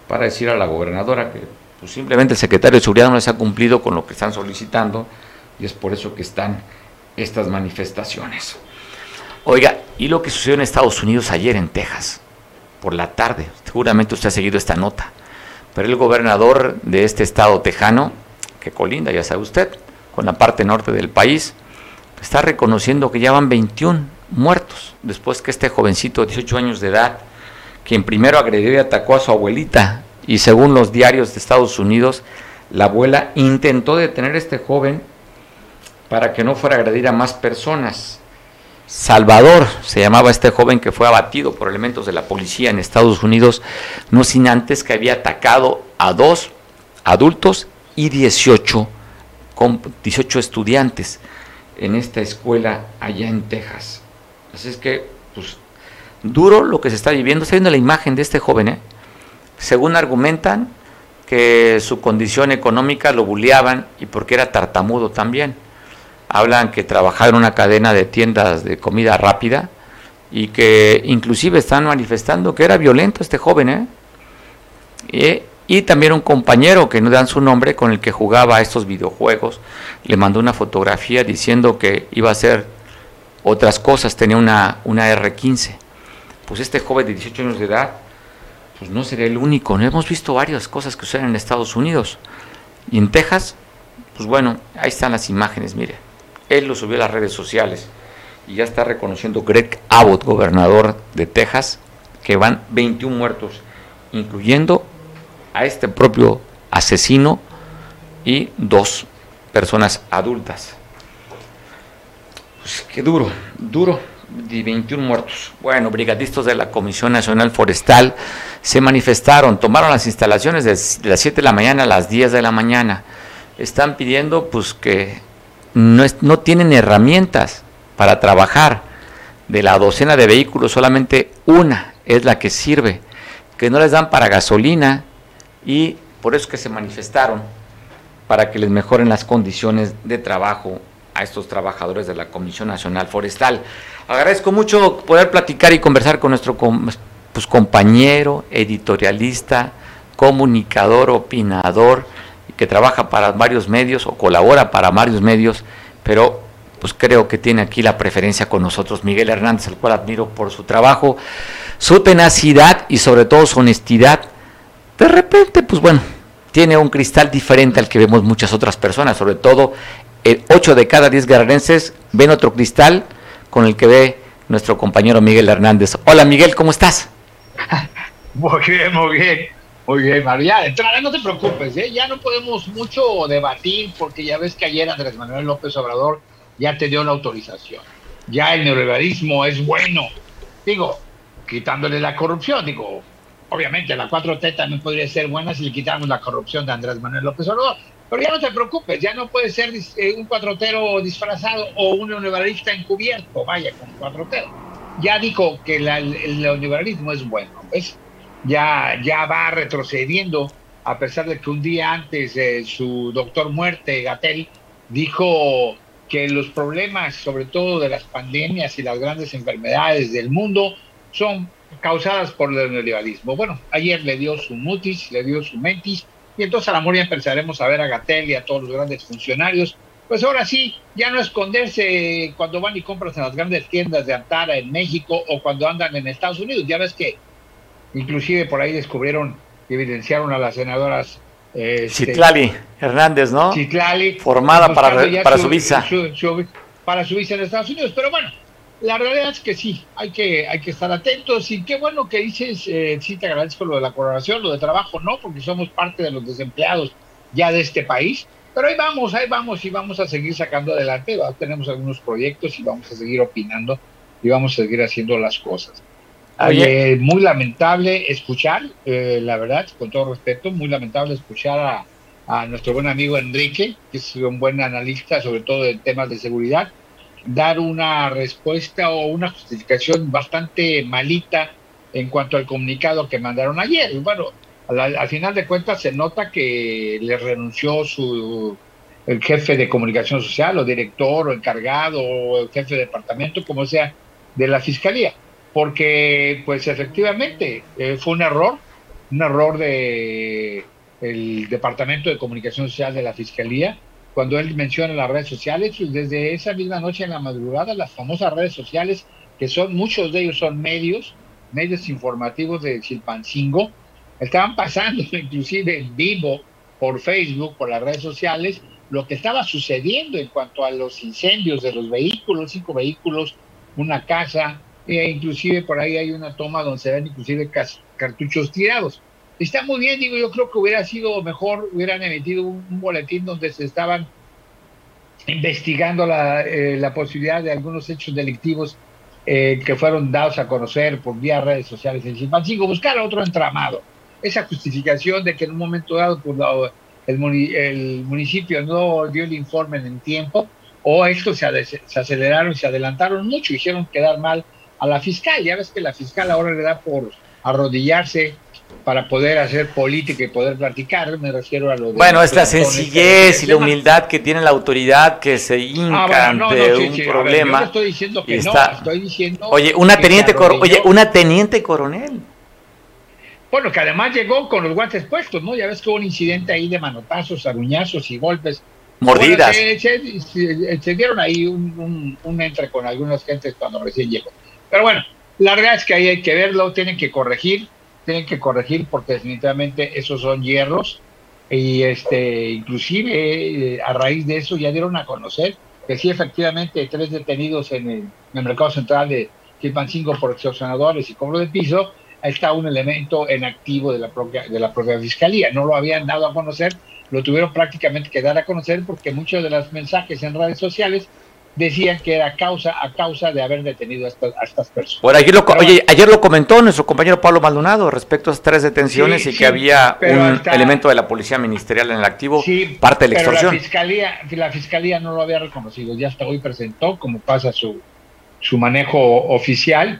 para decir a la gobernadora que pues, simplemente el secretario de Seguridad no les ha cumplido con lo que están solicitando y es por eso que están estas manifestaciones. Oiga, ¿y lo que sucedió en Estados Unidos ayer en Texas? Por la tarde, seguramente usted ha seguido esta nota, pero el gobernador de este estado tejano, que colinda, ya sabe usted, con la parte norte del país, está reconociendo que ya van 21 muertos después que este jovencito de 18 años de edad, quien primero agredió y atacó a su abuelita, y según los diarios de Estados Unidos, la abuela intentó detener a este joven para que no fuera a agredir a más personas. Salvador se llamaba este joven que fue abatido por elementos de la policía en Estados Unidos, no sin antes que había atacado a dos adultos y 18 con 18 estudiantes en esta escuela allá en Texas. Así es que, pues, duro lo que se está viviendo. Está viendo la imagen de este joven, ¿eh? Según argumentan que su condición económica lo bulleaban y porque era tartamudo también. Hablan que trabajaba en una cadena de tiendas de comida rápida y que inclusive están manifestando que era violento este joven, ¿eh? Y y también un compañero que no dan su nombre con el que jugaba a estos videojuegos le mandó una fotografía diciendo que iba a hacer otras cosas, tenía una, una R15. Pues este joven de 18 años de edad, pues no sería el único, hemos visto varias cosas que suceden en Estados Unidos. Y en Texas, pues bueno, ahí están las imágenes, mire. Él lo subió a las redes sociales y ya está reconociendo Greg Abbott, gobernador de Texas, que van 21 muertos, incluyendo a este propio asesino y dos personas adultas. Pues, qué duro, duro, y 21 muertos. Bueno, brigadistas de la Comisión Nacional Forestal se manifestaron, tomaron las instalaciones de las 7 de la mañana a las 10 de la mañana. Están pidiendo pues que no, no tienen herramientas para trabajar. De la docena de vehículos, solamente una es la que sirve, que no les dan para gasolina y por eso que se manifestaron, para que les mejoren las condiciones de trabajo a estos trabajadores de la Comisión Nacional Forestal. Agradezco mucho poder platicar y conversar con nuestro pues, compañero, editorialista, comunicador, opinador, que trabaja para varios medios o colabora para varios medios, pero pues creo que tiene aquí la preferencia con nosotros, Miguel Hernández, al cual admiro por su trabajo, su tenacidad y sobre todo su honestidad. De repente, pues bueno, tiene un cristal diferente al que vemos muchas otras personas, sobre todo 8 de cada 10 guerrerenses ven otro cristal con el que ve nuestro compañero Miguel Hernández. Hola Miguel, ¿cómo estás? Muy bien, muy bien. Muy bien, María. Entrada, no te preocupes, ¿eh? ya no podemos mucho debatir porque ya ves que ayer Andrés Manuel López Obrador ya te dio la autorización. Ya el neoliberalismo es bueno. Digo, quitándole la corrupción, digo, obviamente la 4T también podría ser buena si le quitamos la corrupción de Andrés Manuel López Obrador. Pero ya no te preocupes, ya no puede ser eh, un cuatrotero disfrazado o un neoliberalista encubierto, vaya, con cuatrotero. Ya dijo que el neoliberalismo es bueno, ¿ves? Ya, ya va retrocediendo, a pesar de que un día antes de su doctor muerte, Gatel, dijo que los problemas, sobre todo de las pandemias y las grandes enfermedades del mundo, son causadas por el neoliberalismo. Bueno, ayer le dio su mutis, le dio su mentis, y entonces a la ya empezaremos a ver a Gatel y a todos los grandes funcionarios. Pues ahora sí, ya no esconderse cuando van y compras en las grandes tiendas de Antara en México o cuando andan en Estados Unidos. Ya ves que inclusive por ahí descubrieron y evidenciaron a las senadoras eh, Citlali Hernández, ¿no? Citlali. Formada para, para su, visa. para su visa en Estados Unidos. Pero bueno, la realidad es que sí, hay que, hay que estar atentos y qué bueno que dices, eh, sí te agradezco lo de la colaboración, lo de trabajo, no, porque somos parte de los desempleados ya de este país, pero ahí vamos, ahí vamos y vamos a seguir sacando adelante, tenemos algunos proyectos y vamos a seguir opinando y vamos a seguir haciendo las cosas. Oye, muy lamentable escuchar, eh, la verdad, con todo respeto, muy lamentable escuchar a, a nuestro buen amigo Enrique, que es un buen analista, sobre todo en temas de seguridad, dar una respuesta o una justificación bastante malita en cuanto al comunicado que mandaron ayer. Bueno, al, final de cuentas se nota que le renunció su el jefe de comunicación social o director o encargado o el jefe de departamento, como sea, de la fiscalía, porque pues efectivamente eh, fue un error, un error de el departamento de comunicación social de la fiscalía cuando él menciona las redes sociales, pues, desde esa misma noche en la madrugada, las famosas redes sociales, que son muchos de ellos son medios, medios informativos de Chilpancingo, estaban pasando inclusive en vivo por Facebook, por las redes sociales, lo que estaba sucediendo en cuanto a los incendios de los vehículos, cinco vehículos, una casa, e inclusive por ahí hay una toma donde se ven inclusive cartuchos tirados. Está muy bien, digo, yo creo que hubiera sido mejor, hubieran emitido un, boletín donde se estaban investigando la, eh, la, posibilidad de algunos hechos delictivos eh, que fueron dados a conocer por vía redes sociales en Chilpancingo, buscar otro entramado. Esa justificación de que en un momento dado pues, el, el, municipio no dio el informe en tiempo, o estos se, se aceleraron, se adelantaron mucho, hicieron quedar mal a la fiscal. Ya ves que la fiscal ahora le da por arrodillarse para poder hacer política y poder platicar, me refiero a lo de... Bueno, es la sencillez y la humildad que tiene la autoridad que se hinca ante un problema. estoy diciendo que no, estoy diciendo... Oye, una teniente, oye, una teniente coronel. Bueno, que además llegó con los guantes puestos, ¿no? Ya ves que hubo un incidente ahí de manotazos, aruñazos y golpes. Mordidas. se, dieron ahí un, un entre con algunas gentes cuando recién llegó. Pero bueno, la verdad es que ahí hay que verlo, tienen que corregir tienen que corregir porque definitivamente esos son hierros y este inclusive eh, a raíz de eso ya dieron a conocer que sí efectivamente tres detenidos en el, mercado central de Chilpancingo por extorsionadores y cobro de piso está un elemento en activo de la propia de la propia fiscalía. No lo habían dado a conocer lo tuvieron prácticamente que dar a conocer porque muchos de los mensajes en redes sociales decían que era causa a causa de haber detenido a estas, a estas personas. Bueno, ayer lo, oye, ayer lo comentó nuestro compañero Pablo Maldonado respecto a estas tres detenciones Sí, y que había un hasta- elemento de la policía ministerial en el activo, Sí, parte de la pero extorsión. La fiscalía, la fiscalía no lo había reconocido, ya hasta hoy presentó, como pasa su, su manejo oficial,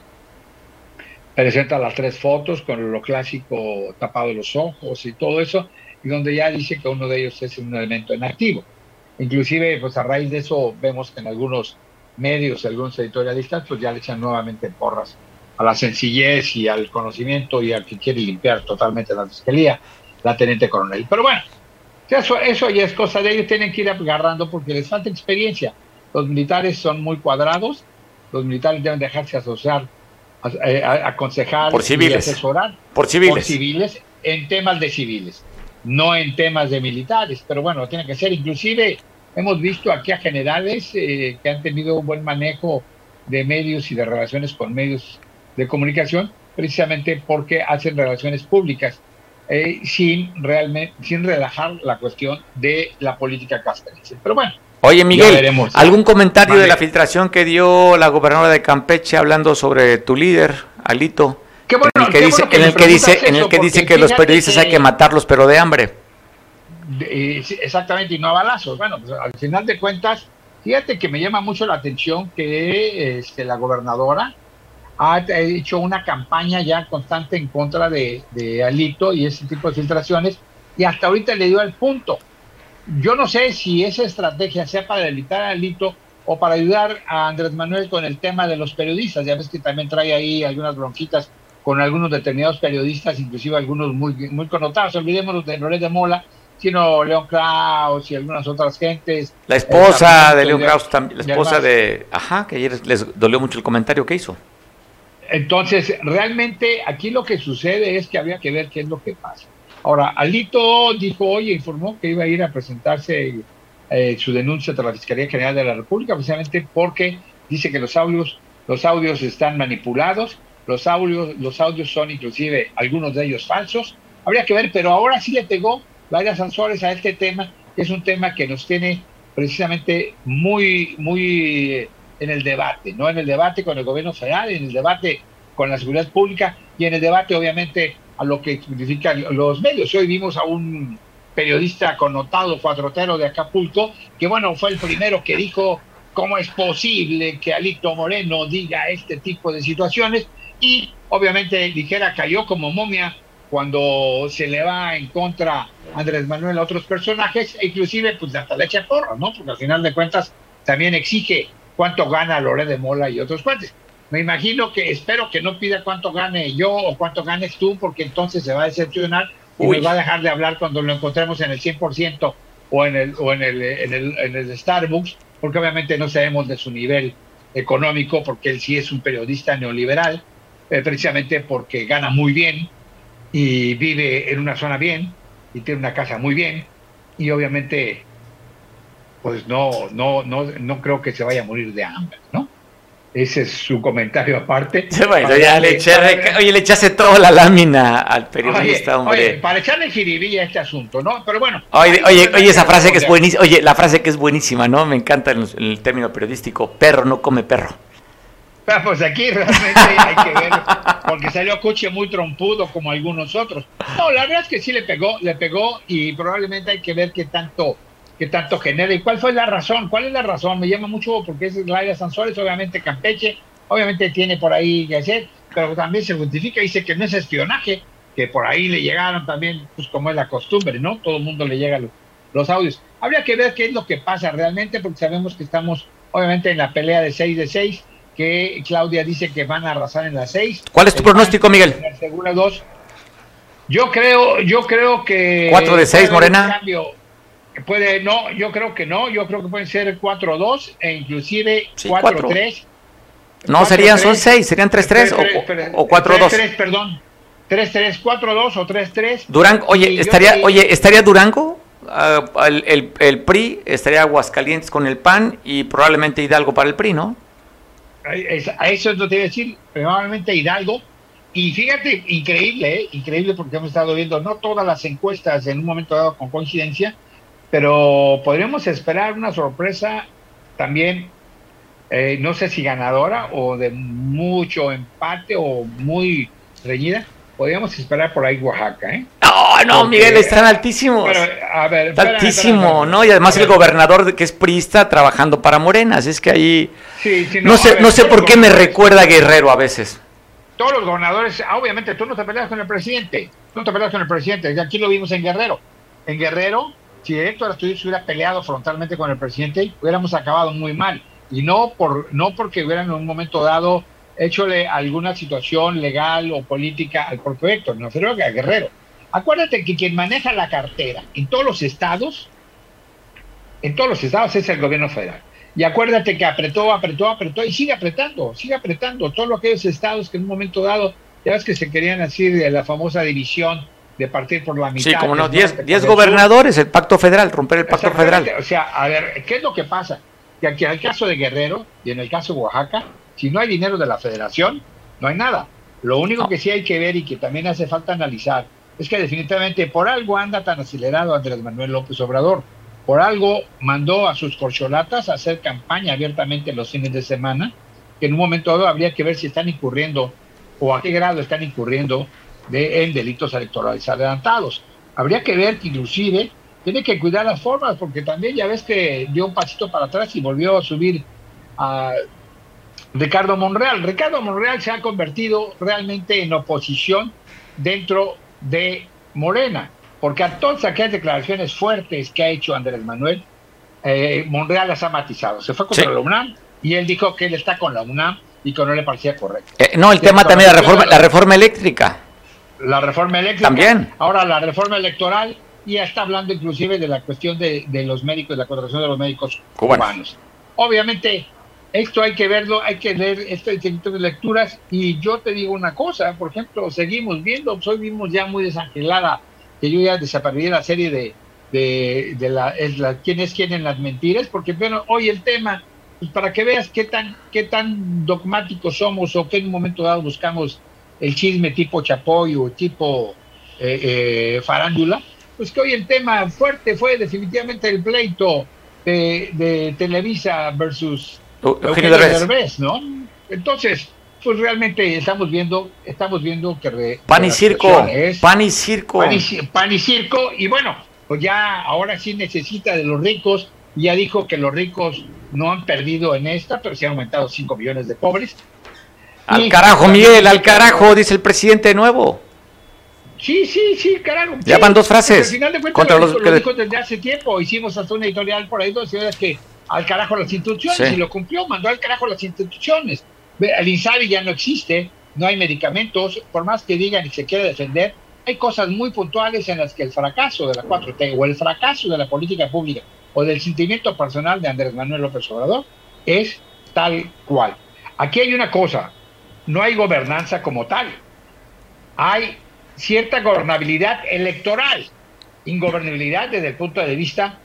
presenta las tres fotos con lo clásico tapado los ojos y todo eso, y donde ya dice que uno de ellos es un elemento en activo. Inclusive, pues a raíz de eso vemos que en algunos medios, algunos editorialistas, pues ya le echan nuevamente porras a la sencillez y al conocimiento y al que quiere limpiar totalmente la fiscalía, la teniente coronel. Pero bueno, eso, eso ya es cosa de ellos, tienen que ir agarrando porque les falta experiencia. Los militares son muy cuadrados, los militares deben dejarse asociar, a- eh, a- aconsejar Por y civiles. asesorar Por civiles. por civiles en temas de civiles, no en temas de militares. Pero bueno, tiene que ser. Inclusive hemos visto aquí a generales eh, que han tenido un buen manejo de medios y de relaciones con medios de comunicación, precisamente porque hacen relaciones públicas, eh, sin realmente, sin relajar la cuestión de la política castrense. Pero bueno, Oye, Miguel. ¿algún comentario de la filtración que dio la gobernadora de Campeche hablando sobre tu líder, Alito? Qué bueno, en el que dice, bueno que en el que dice, en el que dice que los periodistas que- hay que matarlos, pero de hambre. De- eh, exactamente, y no a balazos. Bueno, pues al final de cuentas, fíjate que me llama mucho la atención que este, la gobernadora ha hecho una campaña ya constante en contra de, de Alito y ese tipo de filtraciones, y hasta ahorita le dio el punto. Yo no sé si esa estrategia sea para debilitar a Alito o para ayudar a Andrés Manuel con el tema de los periodistas. Ya ves que también trae ahí algunas bronquitas con algunos determinados periodistas, inclusive algunos muy, muy connotados. Olvidémonos de Loret de Mola, sino León Kraus y algunas otras gentes. La esposa Eh, de León y Krauss, también, la esposa de... Ajá, que ayer les dolió mucho el comentario que hizo. Entonces, realmente aquí lo que sucede es que había que ver qué es lo que pasa. Ahora, Alito dijo hoy, informó que iba a ir a presentarse eh, su denuncia ante la Fiscalía General de la República, precisamente porque dice que los audios, los audios están manipulados, los audios, los audios son inclusive algunos de ellos falsos. Habría que ver, pero ahora sí le pegó varias sanciones a este tema, que es un tema que nos tiene precisamente muy, muy eh, en el debate, ¿no? En el debate con el gobierno federal, en el debate con la seguridad pública y en el debate, obviamente, a lo que significan los medios. Hoy vimos a un periodista connotado, cuatrotero de Acapulco, que bueno, fue el primero que dijo cómo es posible que Alito Moreno diga este tipo de situaciones y obviamente dijera cayó como momia cuando se le va en contra Andrés Manuel a otros personajes, e inclusive pues hasta le echa porra, ¿no? Porque al final de cuentas también exige cuánto gana Loret de Mola y otros cuantes. Me imagino que, espero que no pida cuánto gane yo o cuánto ganes tú, porque entonces se va a decepcionar y Uy. nos va a dejar de hablar cuando lo encontremos en el 100% o en el, o en el, en el, en el Starbucks, porque obviamente no sabemos de su nivel económico, porque él sí es un periodista neoliberal, eh, precisamente porque gana muy bien y vive en una zona bien y tiene una casa muy bien y obviamente pues no no no no creo que se vaya a morir de hambre, ¿no? Ese es su comentario aparte. Bueno, ya le eché, oye, le echaste toda la lámina al periodista, Oye, oye, hombre. para echarle jiribilla a este asunto, ¿no? Pero bueno. Oye, oye, oye, esa frase que es buenísima, oye, la frase que es buenísima, ¿no? Me encanta en el término periodístico, perro no come perro. Pues aquí realmente hay que ver, porque salió Cuche muy trompudo como algunos otros. No, la verdad es que sí le pegó, le pegó y probablemente hay que ver qué tanto, qué tanto genera y cuál fue la razón, cuál es la razón. Me llama mucho porque es Laira Sansores, obviamente Campeche, obviamente tiene por ahí hacer, pero también se justifica, dice que no es espionaje, que por ahí le llegaron también, pues como es la costumbre, ¿no? Todo el mundo le llega los, los audios. Habría que ver qué es lo que pasa realmente, porque sabemos que estamos obviamente en la pelea de 6 de 6 que Claudia dice que van a arrasar en las seis. ¿Cuál es tu El pronóstico, Miguel? dos. Yo creo, yo creo que ¿Cuatro de seis, puede haber un Morena? cambio. Puede, no, yo creo que no, yo creo que pueden ser 4-2 e inclusive Sí, cuatro. 4-3. No, serían, son seis, serían 3-3 o- o, o 4-2. 3-3, perdón. 3-3, 4-2 o 3-3. Durango, Y oye, estaría, oye, estaría Durango, Ah, el, el- el PRI, estaría Aguascalientes con el PAN y probablemente Hidalgo para el PRI, ¿no? A eso que te iba a decir, probablemente Hidalgo. Y fíjate, increíble, ¿eh? increíble porque hemos estado viendo no todas las encuestas en un momento dado con coincidencia, pero podríamos esperar una sorpresa también eh, no sé si ganadora o de mucho empate o muy reñida. Podríamos esperar por ahí Oaxaca, ¿eh? No, no, Porque- Miguel, están altísimos. Pero, a ver, Está altísimo. ¿no? Y además el gobernador que es priista trabajando para Morenas. Es que ahí... Sí, sí, No a sé, ver, no sé por qué me recuerda a Guerrero a veces. Todos los gobernadores, ah, obviamente tú no te peleas con el presidente, tú no te peleas con el presidente, aquí lo vimos en Guerrero. En Guerrero, si Héctor Astudillo se hubiera peleado frontalmente con el presidente, hubiéramos acabado muy mal. Y no, por, no porque hubieran en un momento dado hechole alguna situación legal o política al propio Héctor, no, pero a Guerrero. Acuérdate que quien maneja la cartera en todos los estados, en todos los estados es el gobierno federal. Y acuérdate que apretó, apretó, apretó y sigue apretando, sigue apretando. Todos aquellos estados que en un momento dado, ya ves que se querían decir de la famosa división de partir por la mitad. Sí, como no, del 10 norte 10 con el sur. gobernadores, el pacto federal, romper el pacto federal. O sea, a ver, ¿qué es lo que pasa? Que aquí en el caso de Guerrero y en el caso de Oaxaca, si no hay dinero de la federación, no hay nada. Lo único que sí hay que ver y que también hace falta analizar es que definitivamente por algo anda tan acelerado Andrés Manuel López Obrador. Por algo mandó a sus corcholatas a hacer campaña abiertamente los fines de semana, que en un momento dado habría que ver si están incurriendo o a qué grado están incurriendo de, en delitos electorales adelantados. Habría que ver que inclusive tiene que cuidar las formas, porque también ya ves que dio un pasito para atrás y volvió a subir a Ricardo Monreal. Ricardo Monreal se ha convertido realmente en oposición dentro de Morena, porque a todas aquellas declaraciones fuertes que ha hecho Andrés Manuel, eh, Monreal las ha matizado. Se fue contra Sí. la UNAM y él dijo que él está con la UNAM y que no le parecía correcto. Eh, no, el tema también, la reforma, la reforma eléctrica. la reforma eléctrica. También. Ahora la reforma electoral y ya está hablando inclusive de la cuestión de, de los médicos, la contratación de los médicos Cubanos. cubanos. Obviamente, esto hay que verlo, hay que leer este tipo de lecturas. Y yo te digo una cosa, por ejemplo, seguimos viendo, pues hoy vimos ya muy desangelada que yo ya desaparecí la serie de, de, de la, es la quién es quién en las mentiras, porque bueno, hoy el tema, pues para que veas qué tan, qué tan dogmáticos somos o que en un momento dado buscamos el chisme tipo Chapoy o tipo eh, eh, farándula, pues que hoy el tema fuerte fue definitivamente el pleito de Televisa versus Eugenio Eugenio Derbez. Derbez, ¿no? Entonces, pues realmente estamos viendo, estamos viendo que re- Pan y circo, es pan y circo. pan y, ci- pan y circo y bueno, pues ya ahora sí necesita de los ricos. Ya dijo que los ricos no han perdido en esta, pero sí han aumentado 5 millones de pobres. Al Y- carajo, Miguel, al carajo, dice el presidente nuevo. Sí, sí, sí, carajo. Ya sí. van dos frases al final de cuentas contra lo, los dijo, que- lo dijo desde hace tiempo. Hicimos hasta una editorial por ahí donde decía que al carajo las instituciones Sí. y lo cumplió, mandó al carajo las instituciones. El INSABI ya no existe, no hay medicamentos, por más que digan y se quiera defender, hay cosas muy puntuales en las que el fracaso de la 4T o el fracaso de la política pública o del sentimiento personal de Andrés Manuel López Obrador es tal cual. Aquí hay una cosa, no hay gobernanza como tal hay cierta gobernabilidad electoral, ingobernabilidad desde el punto de vista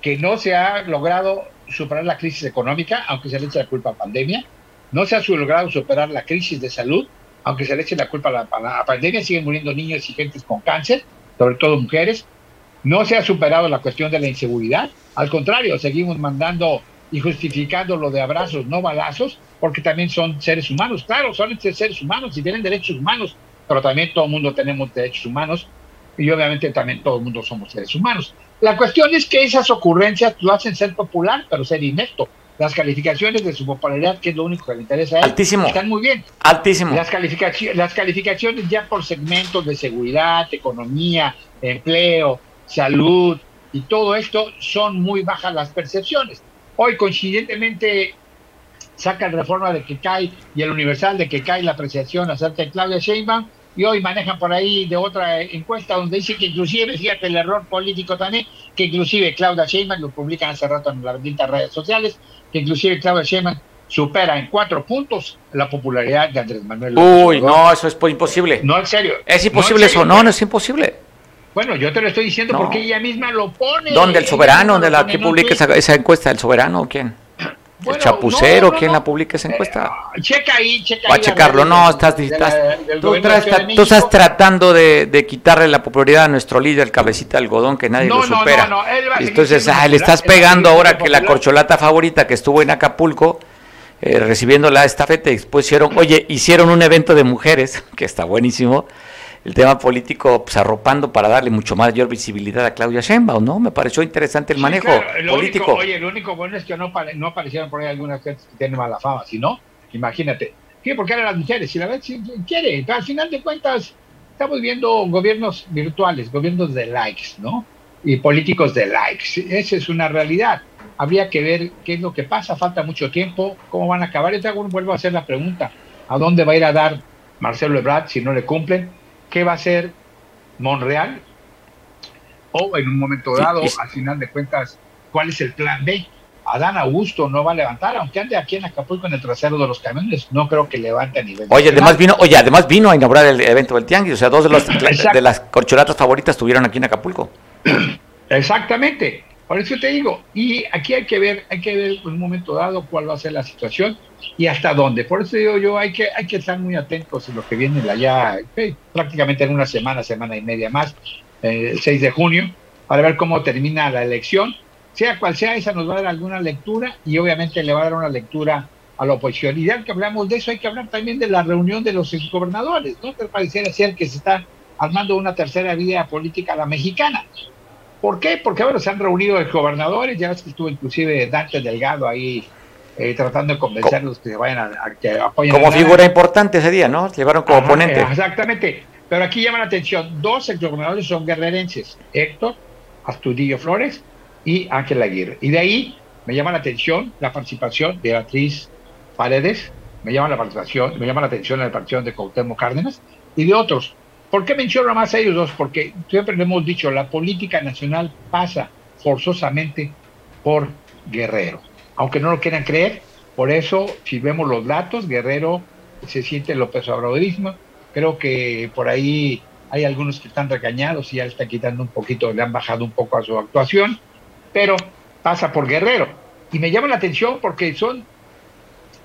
que no se ha logrado superar la crisis económica, aunque se le eche la culpa a la pandemia, no se ha logrado superar la crisis de salud, aunque se le eche la culpa a la, a la pandemia, siguen muriendo niños y gentes con cáncer, sobre todo mujeres, no se ha superado la cuestión de la inseguridad, al contrario, seguimos mandando y justificando lo de abrazos, no balazos, porque también son seres humanos, claro, son seres humanos y tienen derechos humanos, pero también todo el mundo tenemos derechos humanos y obviamente también todo el mundo somos seres humanos. La cuestión es que esas ocurrencias lo hacen ser popular, pero ser inepto. Las calificaciones de su popularidad, que es lo único que le interesa a él, Altísimo. están muy bien. Altísimo. Las, calificaci- las calificaciones ya por segmentos de seguridad, economía, empleo, salud y todo esto son muy bajas las percepciones. Hoy, coincidentemente, saca la reforma de que cae y el universal de que cae la apreciación acerca de Claudia Sheinbaum y hoy manejan por ahí de otra encuesta donde dice que inclusive, fíjate el error político también, que inclusive Claudia Sheinbaum, lo publican hace rato en las benditas redes sociales, que inclusive Claudia Sheinbaum supera en cuatro puntos la popularidad de Andrés Manuel López Uy, no, eso es po- imposible. No, en serio. Es imposible serio. eso, no, no es imposible. Bueno, yo te lo estoy diciendo No. porque ella misma lo pone. ¿Dónde? ¿El soberano? ¿Dónde la que publica esa, esa encuesta? ¿El soberano o quién? ¿El chapucero? no, no, ¿Quién la publica esa encuesta? Checa ahí, checa Va ahí. a las checarlo, no, del- estás, la- estás- del tú, de tú estás tratando de, de quitarle la popularidad a nuestro líder, cabecita de algodón, que nadie lo supera. va a Entonces, ah, le estás va a pegando ahora que la corcholata favorita que estuvo en Acapulco, eh, recibiendo la estafeta y después hicieron, oye, hicieron un evento de mujeres, que está buenísimo, el tema político pues, arropando para darle mucho mayor visibilidad a Claudia Sheinbaum, ¿no? Me pareció interesante el manejo político. oye, lo único bueno es que no, no aparecieron por ahí algunas gente que tienen mala fama, si no, imagínate. ¿Qué? Porque eran las mujeres, si la vez si quiere, al final de cuentas estamos viendo gobiernos virtuales, gobiernos de likes, ¿no? Y políticos de likes. Esa es una realidad. Habría que ver qué es lo que pasa, falta mucho tiempo, cómo van a acabar. Y vuelvo a hacer la pregunta, ¿a dónde va a ir a dar Marcelo Ebrard si no le cumplen? ¿Qué va a hacer Monreal? O en un momento dado, al final de cuentas, ¿cuál es el plan B? Adán Augusto no va a levantar, aunque ande aquí en Acapulco en el trasero de los camiones, no creo que levante a nivel. Oye, además vino, oye, además vino a inaugurar el evento del Tianguis, o sea, dos de, los, de las corcholatas favoritas estuvieron aquí en Acapulco. Exactamente, por eso te digo, y aquí hay que ver, hay que ver en un momento dado cuál va a ser la situación y hasta dónde. Por eso digo yo, hay que, hay que estar muy atentos en lo que viene allá, eh, prácticamente en una semana, semana y media más, eh, el 6 de junio, para ver cómo termina la elección sea cual sea, esa nos va a dar alguna lectura y obviamente le va a dar una lectura a la oposición. Y ya que hablamos de eso, hay que hablar también de la reunión de los gobernadores, ¿no? Que pareciera ser que se está armando una tercera vía política a la mexicana. ¿Por qué? Porque ahora se han reunido los gobernadores, ya ves que estuvo inclusive Dante Delgado ahí eh, tratando de convencerlos que vayan a, que apoyen. Como figura importante ese día, ¿no? Llevaron como oponente. Exactamente. Pero aquí llama la atención, dos exgobernadores son guerrerenses, Héctor Astudillo Flores y Ángel Aguirre. Y de ahí me llama la atención la participación de Beatriz Paredes, me llama la participación, me llama la atención la participación de Cuauhtémoc Cárdenas y de otros. ¿Por qué menciono más a ellos dos? Porque siempre le hemos dicho, la política nacional pasa forzosamente por Guerrero. Aunque no lo quieran creer, por eso, si vemos los datos, Guerrero se siente López Obradorismo. Creo que por ahí hay algunos que están regañados y ya le están quitando un poquito, le han bajado un poco a su actuación pero pasa por Guerrero. Y me llama la atención porque son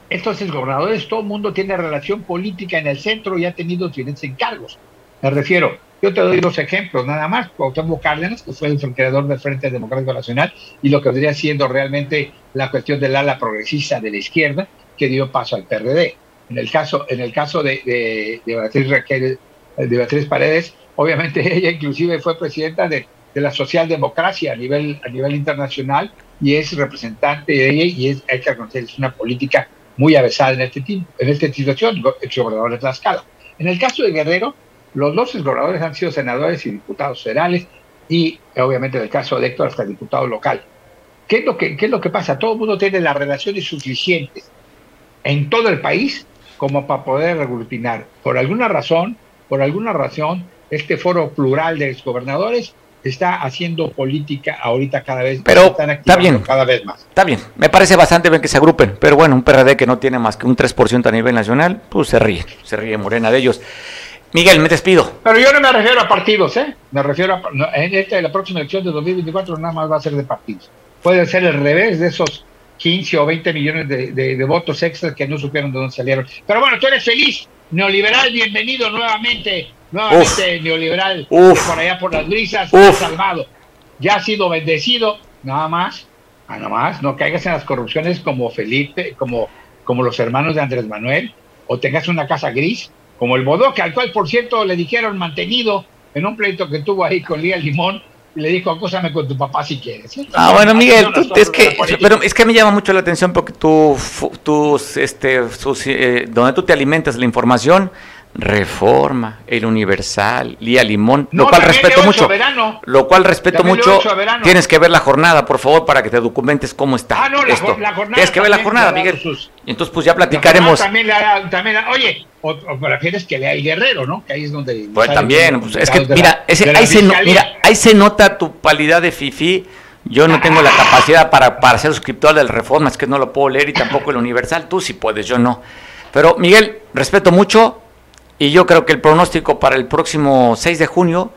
estos gobernadores, todo el mundo tiene relación política en el centro y ha tenido diferentes encargos. Me refiero, yo te doy dos ejemplos nada más. Cuauhtémoc Cárdenas, que fue el creador del Frente Democrático Nacional, y lo que vendría siendo realmente la cuestión del ala progresista de la izquierda, que dio paso al PRD. En el caso, en el caso de, Beatriz, de Beatriz Paredes, obviamente ella inclusive fue presidenta de, de la socialdemocracia a nivel, a nivel internacional y es representante de ella y es, hay que reconocer, es una política muy avesada en, este, en esta situación, gobernador de Tlaxcala. En el caso de Guerrero, los dos gobernadores han sido senadores y diputados federales y obviamente en el caso de Héctor hasta diputado local. ¿Qué es lo que, qué es lo que pasa? Todo el mundo tiene las relaciones suficientes en todo el país como para poder aglutinar. Por alguna razón, por alguna razón, este foro plural de exgobernadores está haciendo política ahorita cada vez pero está bien cada vez más está bien me parece bastante bien que se agrupen pero bueno un PRD que no tiene más que un 3% a nivel nacional pues se ríe se ríe Morena de ellos Miguel me despido. Pero yo no me refiero a partidos eh me refiero a en esta la próxima elección de 2024 nada más va a ser de partidos. Puede ser el revés de esos 15 o 20 millones de, de, votos extras que no supieron de dónde salieron. Pero bueno tú eres feliz. Neoliberal bienvenido nuevamente nuevamente neoliberal, por allá por las brisas, salvado. Ya ha sido bendecido, nada más, nada más, no caigas en las corrupciones como Felipe, como, como los hermanos de Andrés Manuel, o tengas una casa gris, como el Bodoque, al cual, por cierto, le dijeron mantenido en un pleito que tuvo ahí con Lía Limón, y le dijo, acúsame con tu papá si quieres. Ah, bueno, Miguel, es que, pero es que me llama mucho la atención porque tú, tú este, eh, donde tú te alimentas la información, Reforma, El Universal, Lía Limón, lo cual respeto mucho. Lo cual respeto mucho. Tienes que ver la jornada, por favor, para que te documentes cómo está ah, no, esto. La, jornada Tienes que ver la jornada, Miguel. Entonces pues ya platicaremos. También, también oye, o, prefieres que lea el Guerrero, ¿no? Que ahí es donde Pues también, pues, es que mira, ese, ahí, se, mira, ahí se nota tu palidad de fifi. Yo no tengo la capacidad para, para ser suscriptor del Reforma, es que no lo puedo leer y tampoco el Universal. Tú sí puedes, yo no. Pero Miguel, respeto mucho, y yo creo que el pronóstico para el próximo 6 de junio,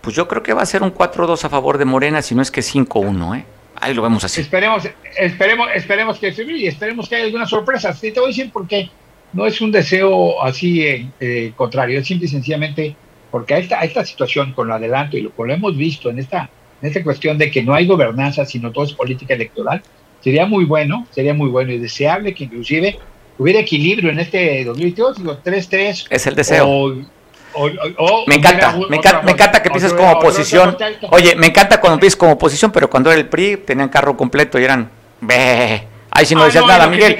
pues yo creo que va a ser un 4-2 a favor de Morena, si no es que 5-1, ¿eh? Ahí lo vemos así. Esperemos, esperemos, esperemos que y esperemos que haya alguna sorpresa. Sí, te voy a decir por qué. No es un deseo así eh, eh, contrario, es simple y sencillamente porque a esta, esta situación con lo adelanto y lo, lo hemos visto en esta, en esta cuestión de que no hay gobernanza, sino todo es política electoral, Sería muy bueno, sería muy bueno y deseable que inclusive hubiera equilibrio en este 2022, digo 3-3. Es el deseo. O, o- o- Me encanta, me encanta, me encanta que otra- como oposición. Oye, me encanta cuando empiezas como oposición, pero cuando era el PRI tenían carro completo y eran... Ve. Ahí sí no Ah, decías no, nada, Miguel.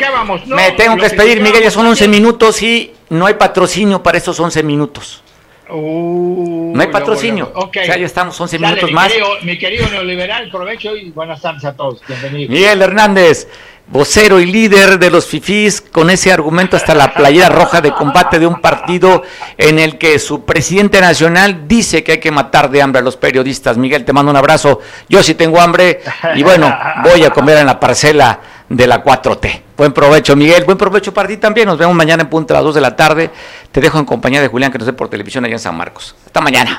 no, me tengo que despedir, Miguel, ya son criticábamos 11 también. minutos y no hay patrocinio para esos 11 minutos. Uh, No hay luego, patrocinio. luego. Ok. O sea, ya estamos 11 Dale, minutos mi más. Querido, mi querido neoliberal, provecho y buenas tardes a todos. Bienvenidos. Miguel Hernández, vocero y líder de los FIFIs, con ese argumento hasta la playera roja de combate de un partido en el que su presidente nacional dice que hay que matar de hambre a los periodistas. Miguel, te mando un abrazo. Yo sí tengo hambre y bueno, voy a comer en la parcela de la 4T. Buen provecho, Miguel. Buen provecho para ti también. Nos vemos mañana en punto a las 2 de la tarde. Te dejo en compañía de Julián, que nos ve por televisión allá en San Marcos. Hasta mañana.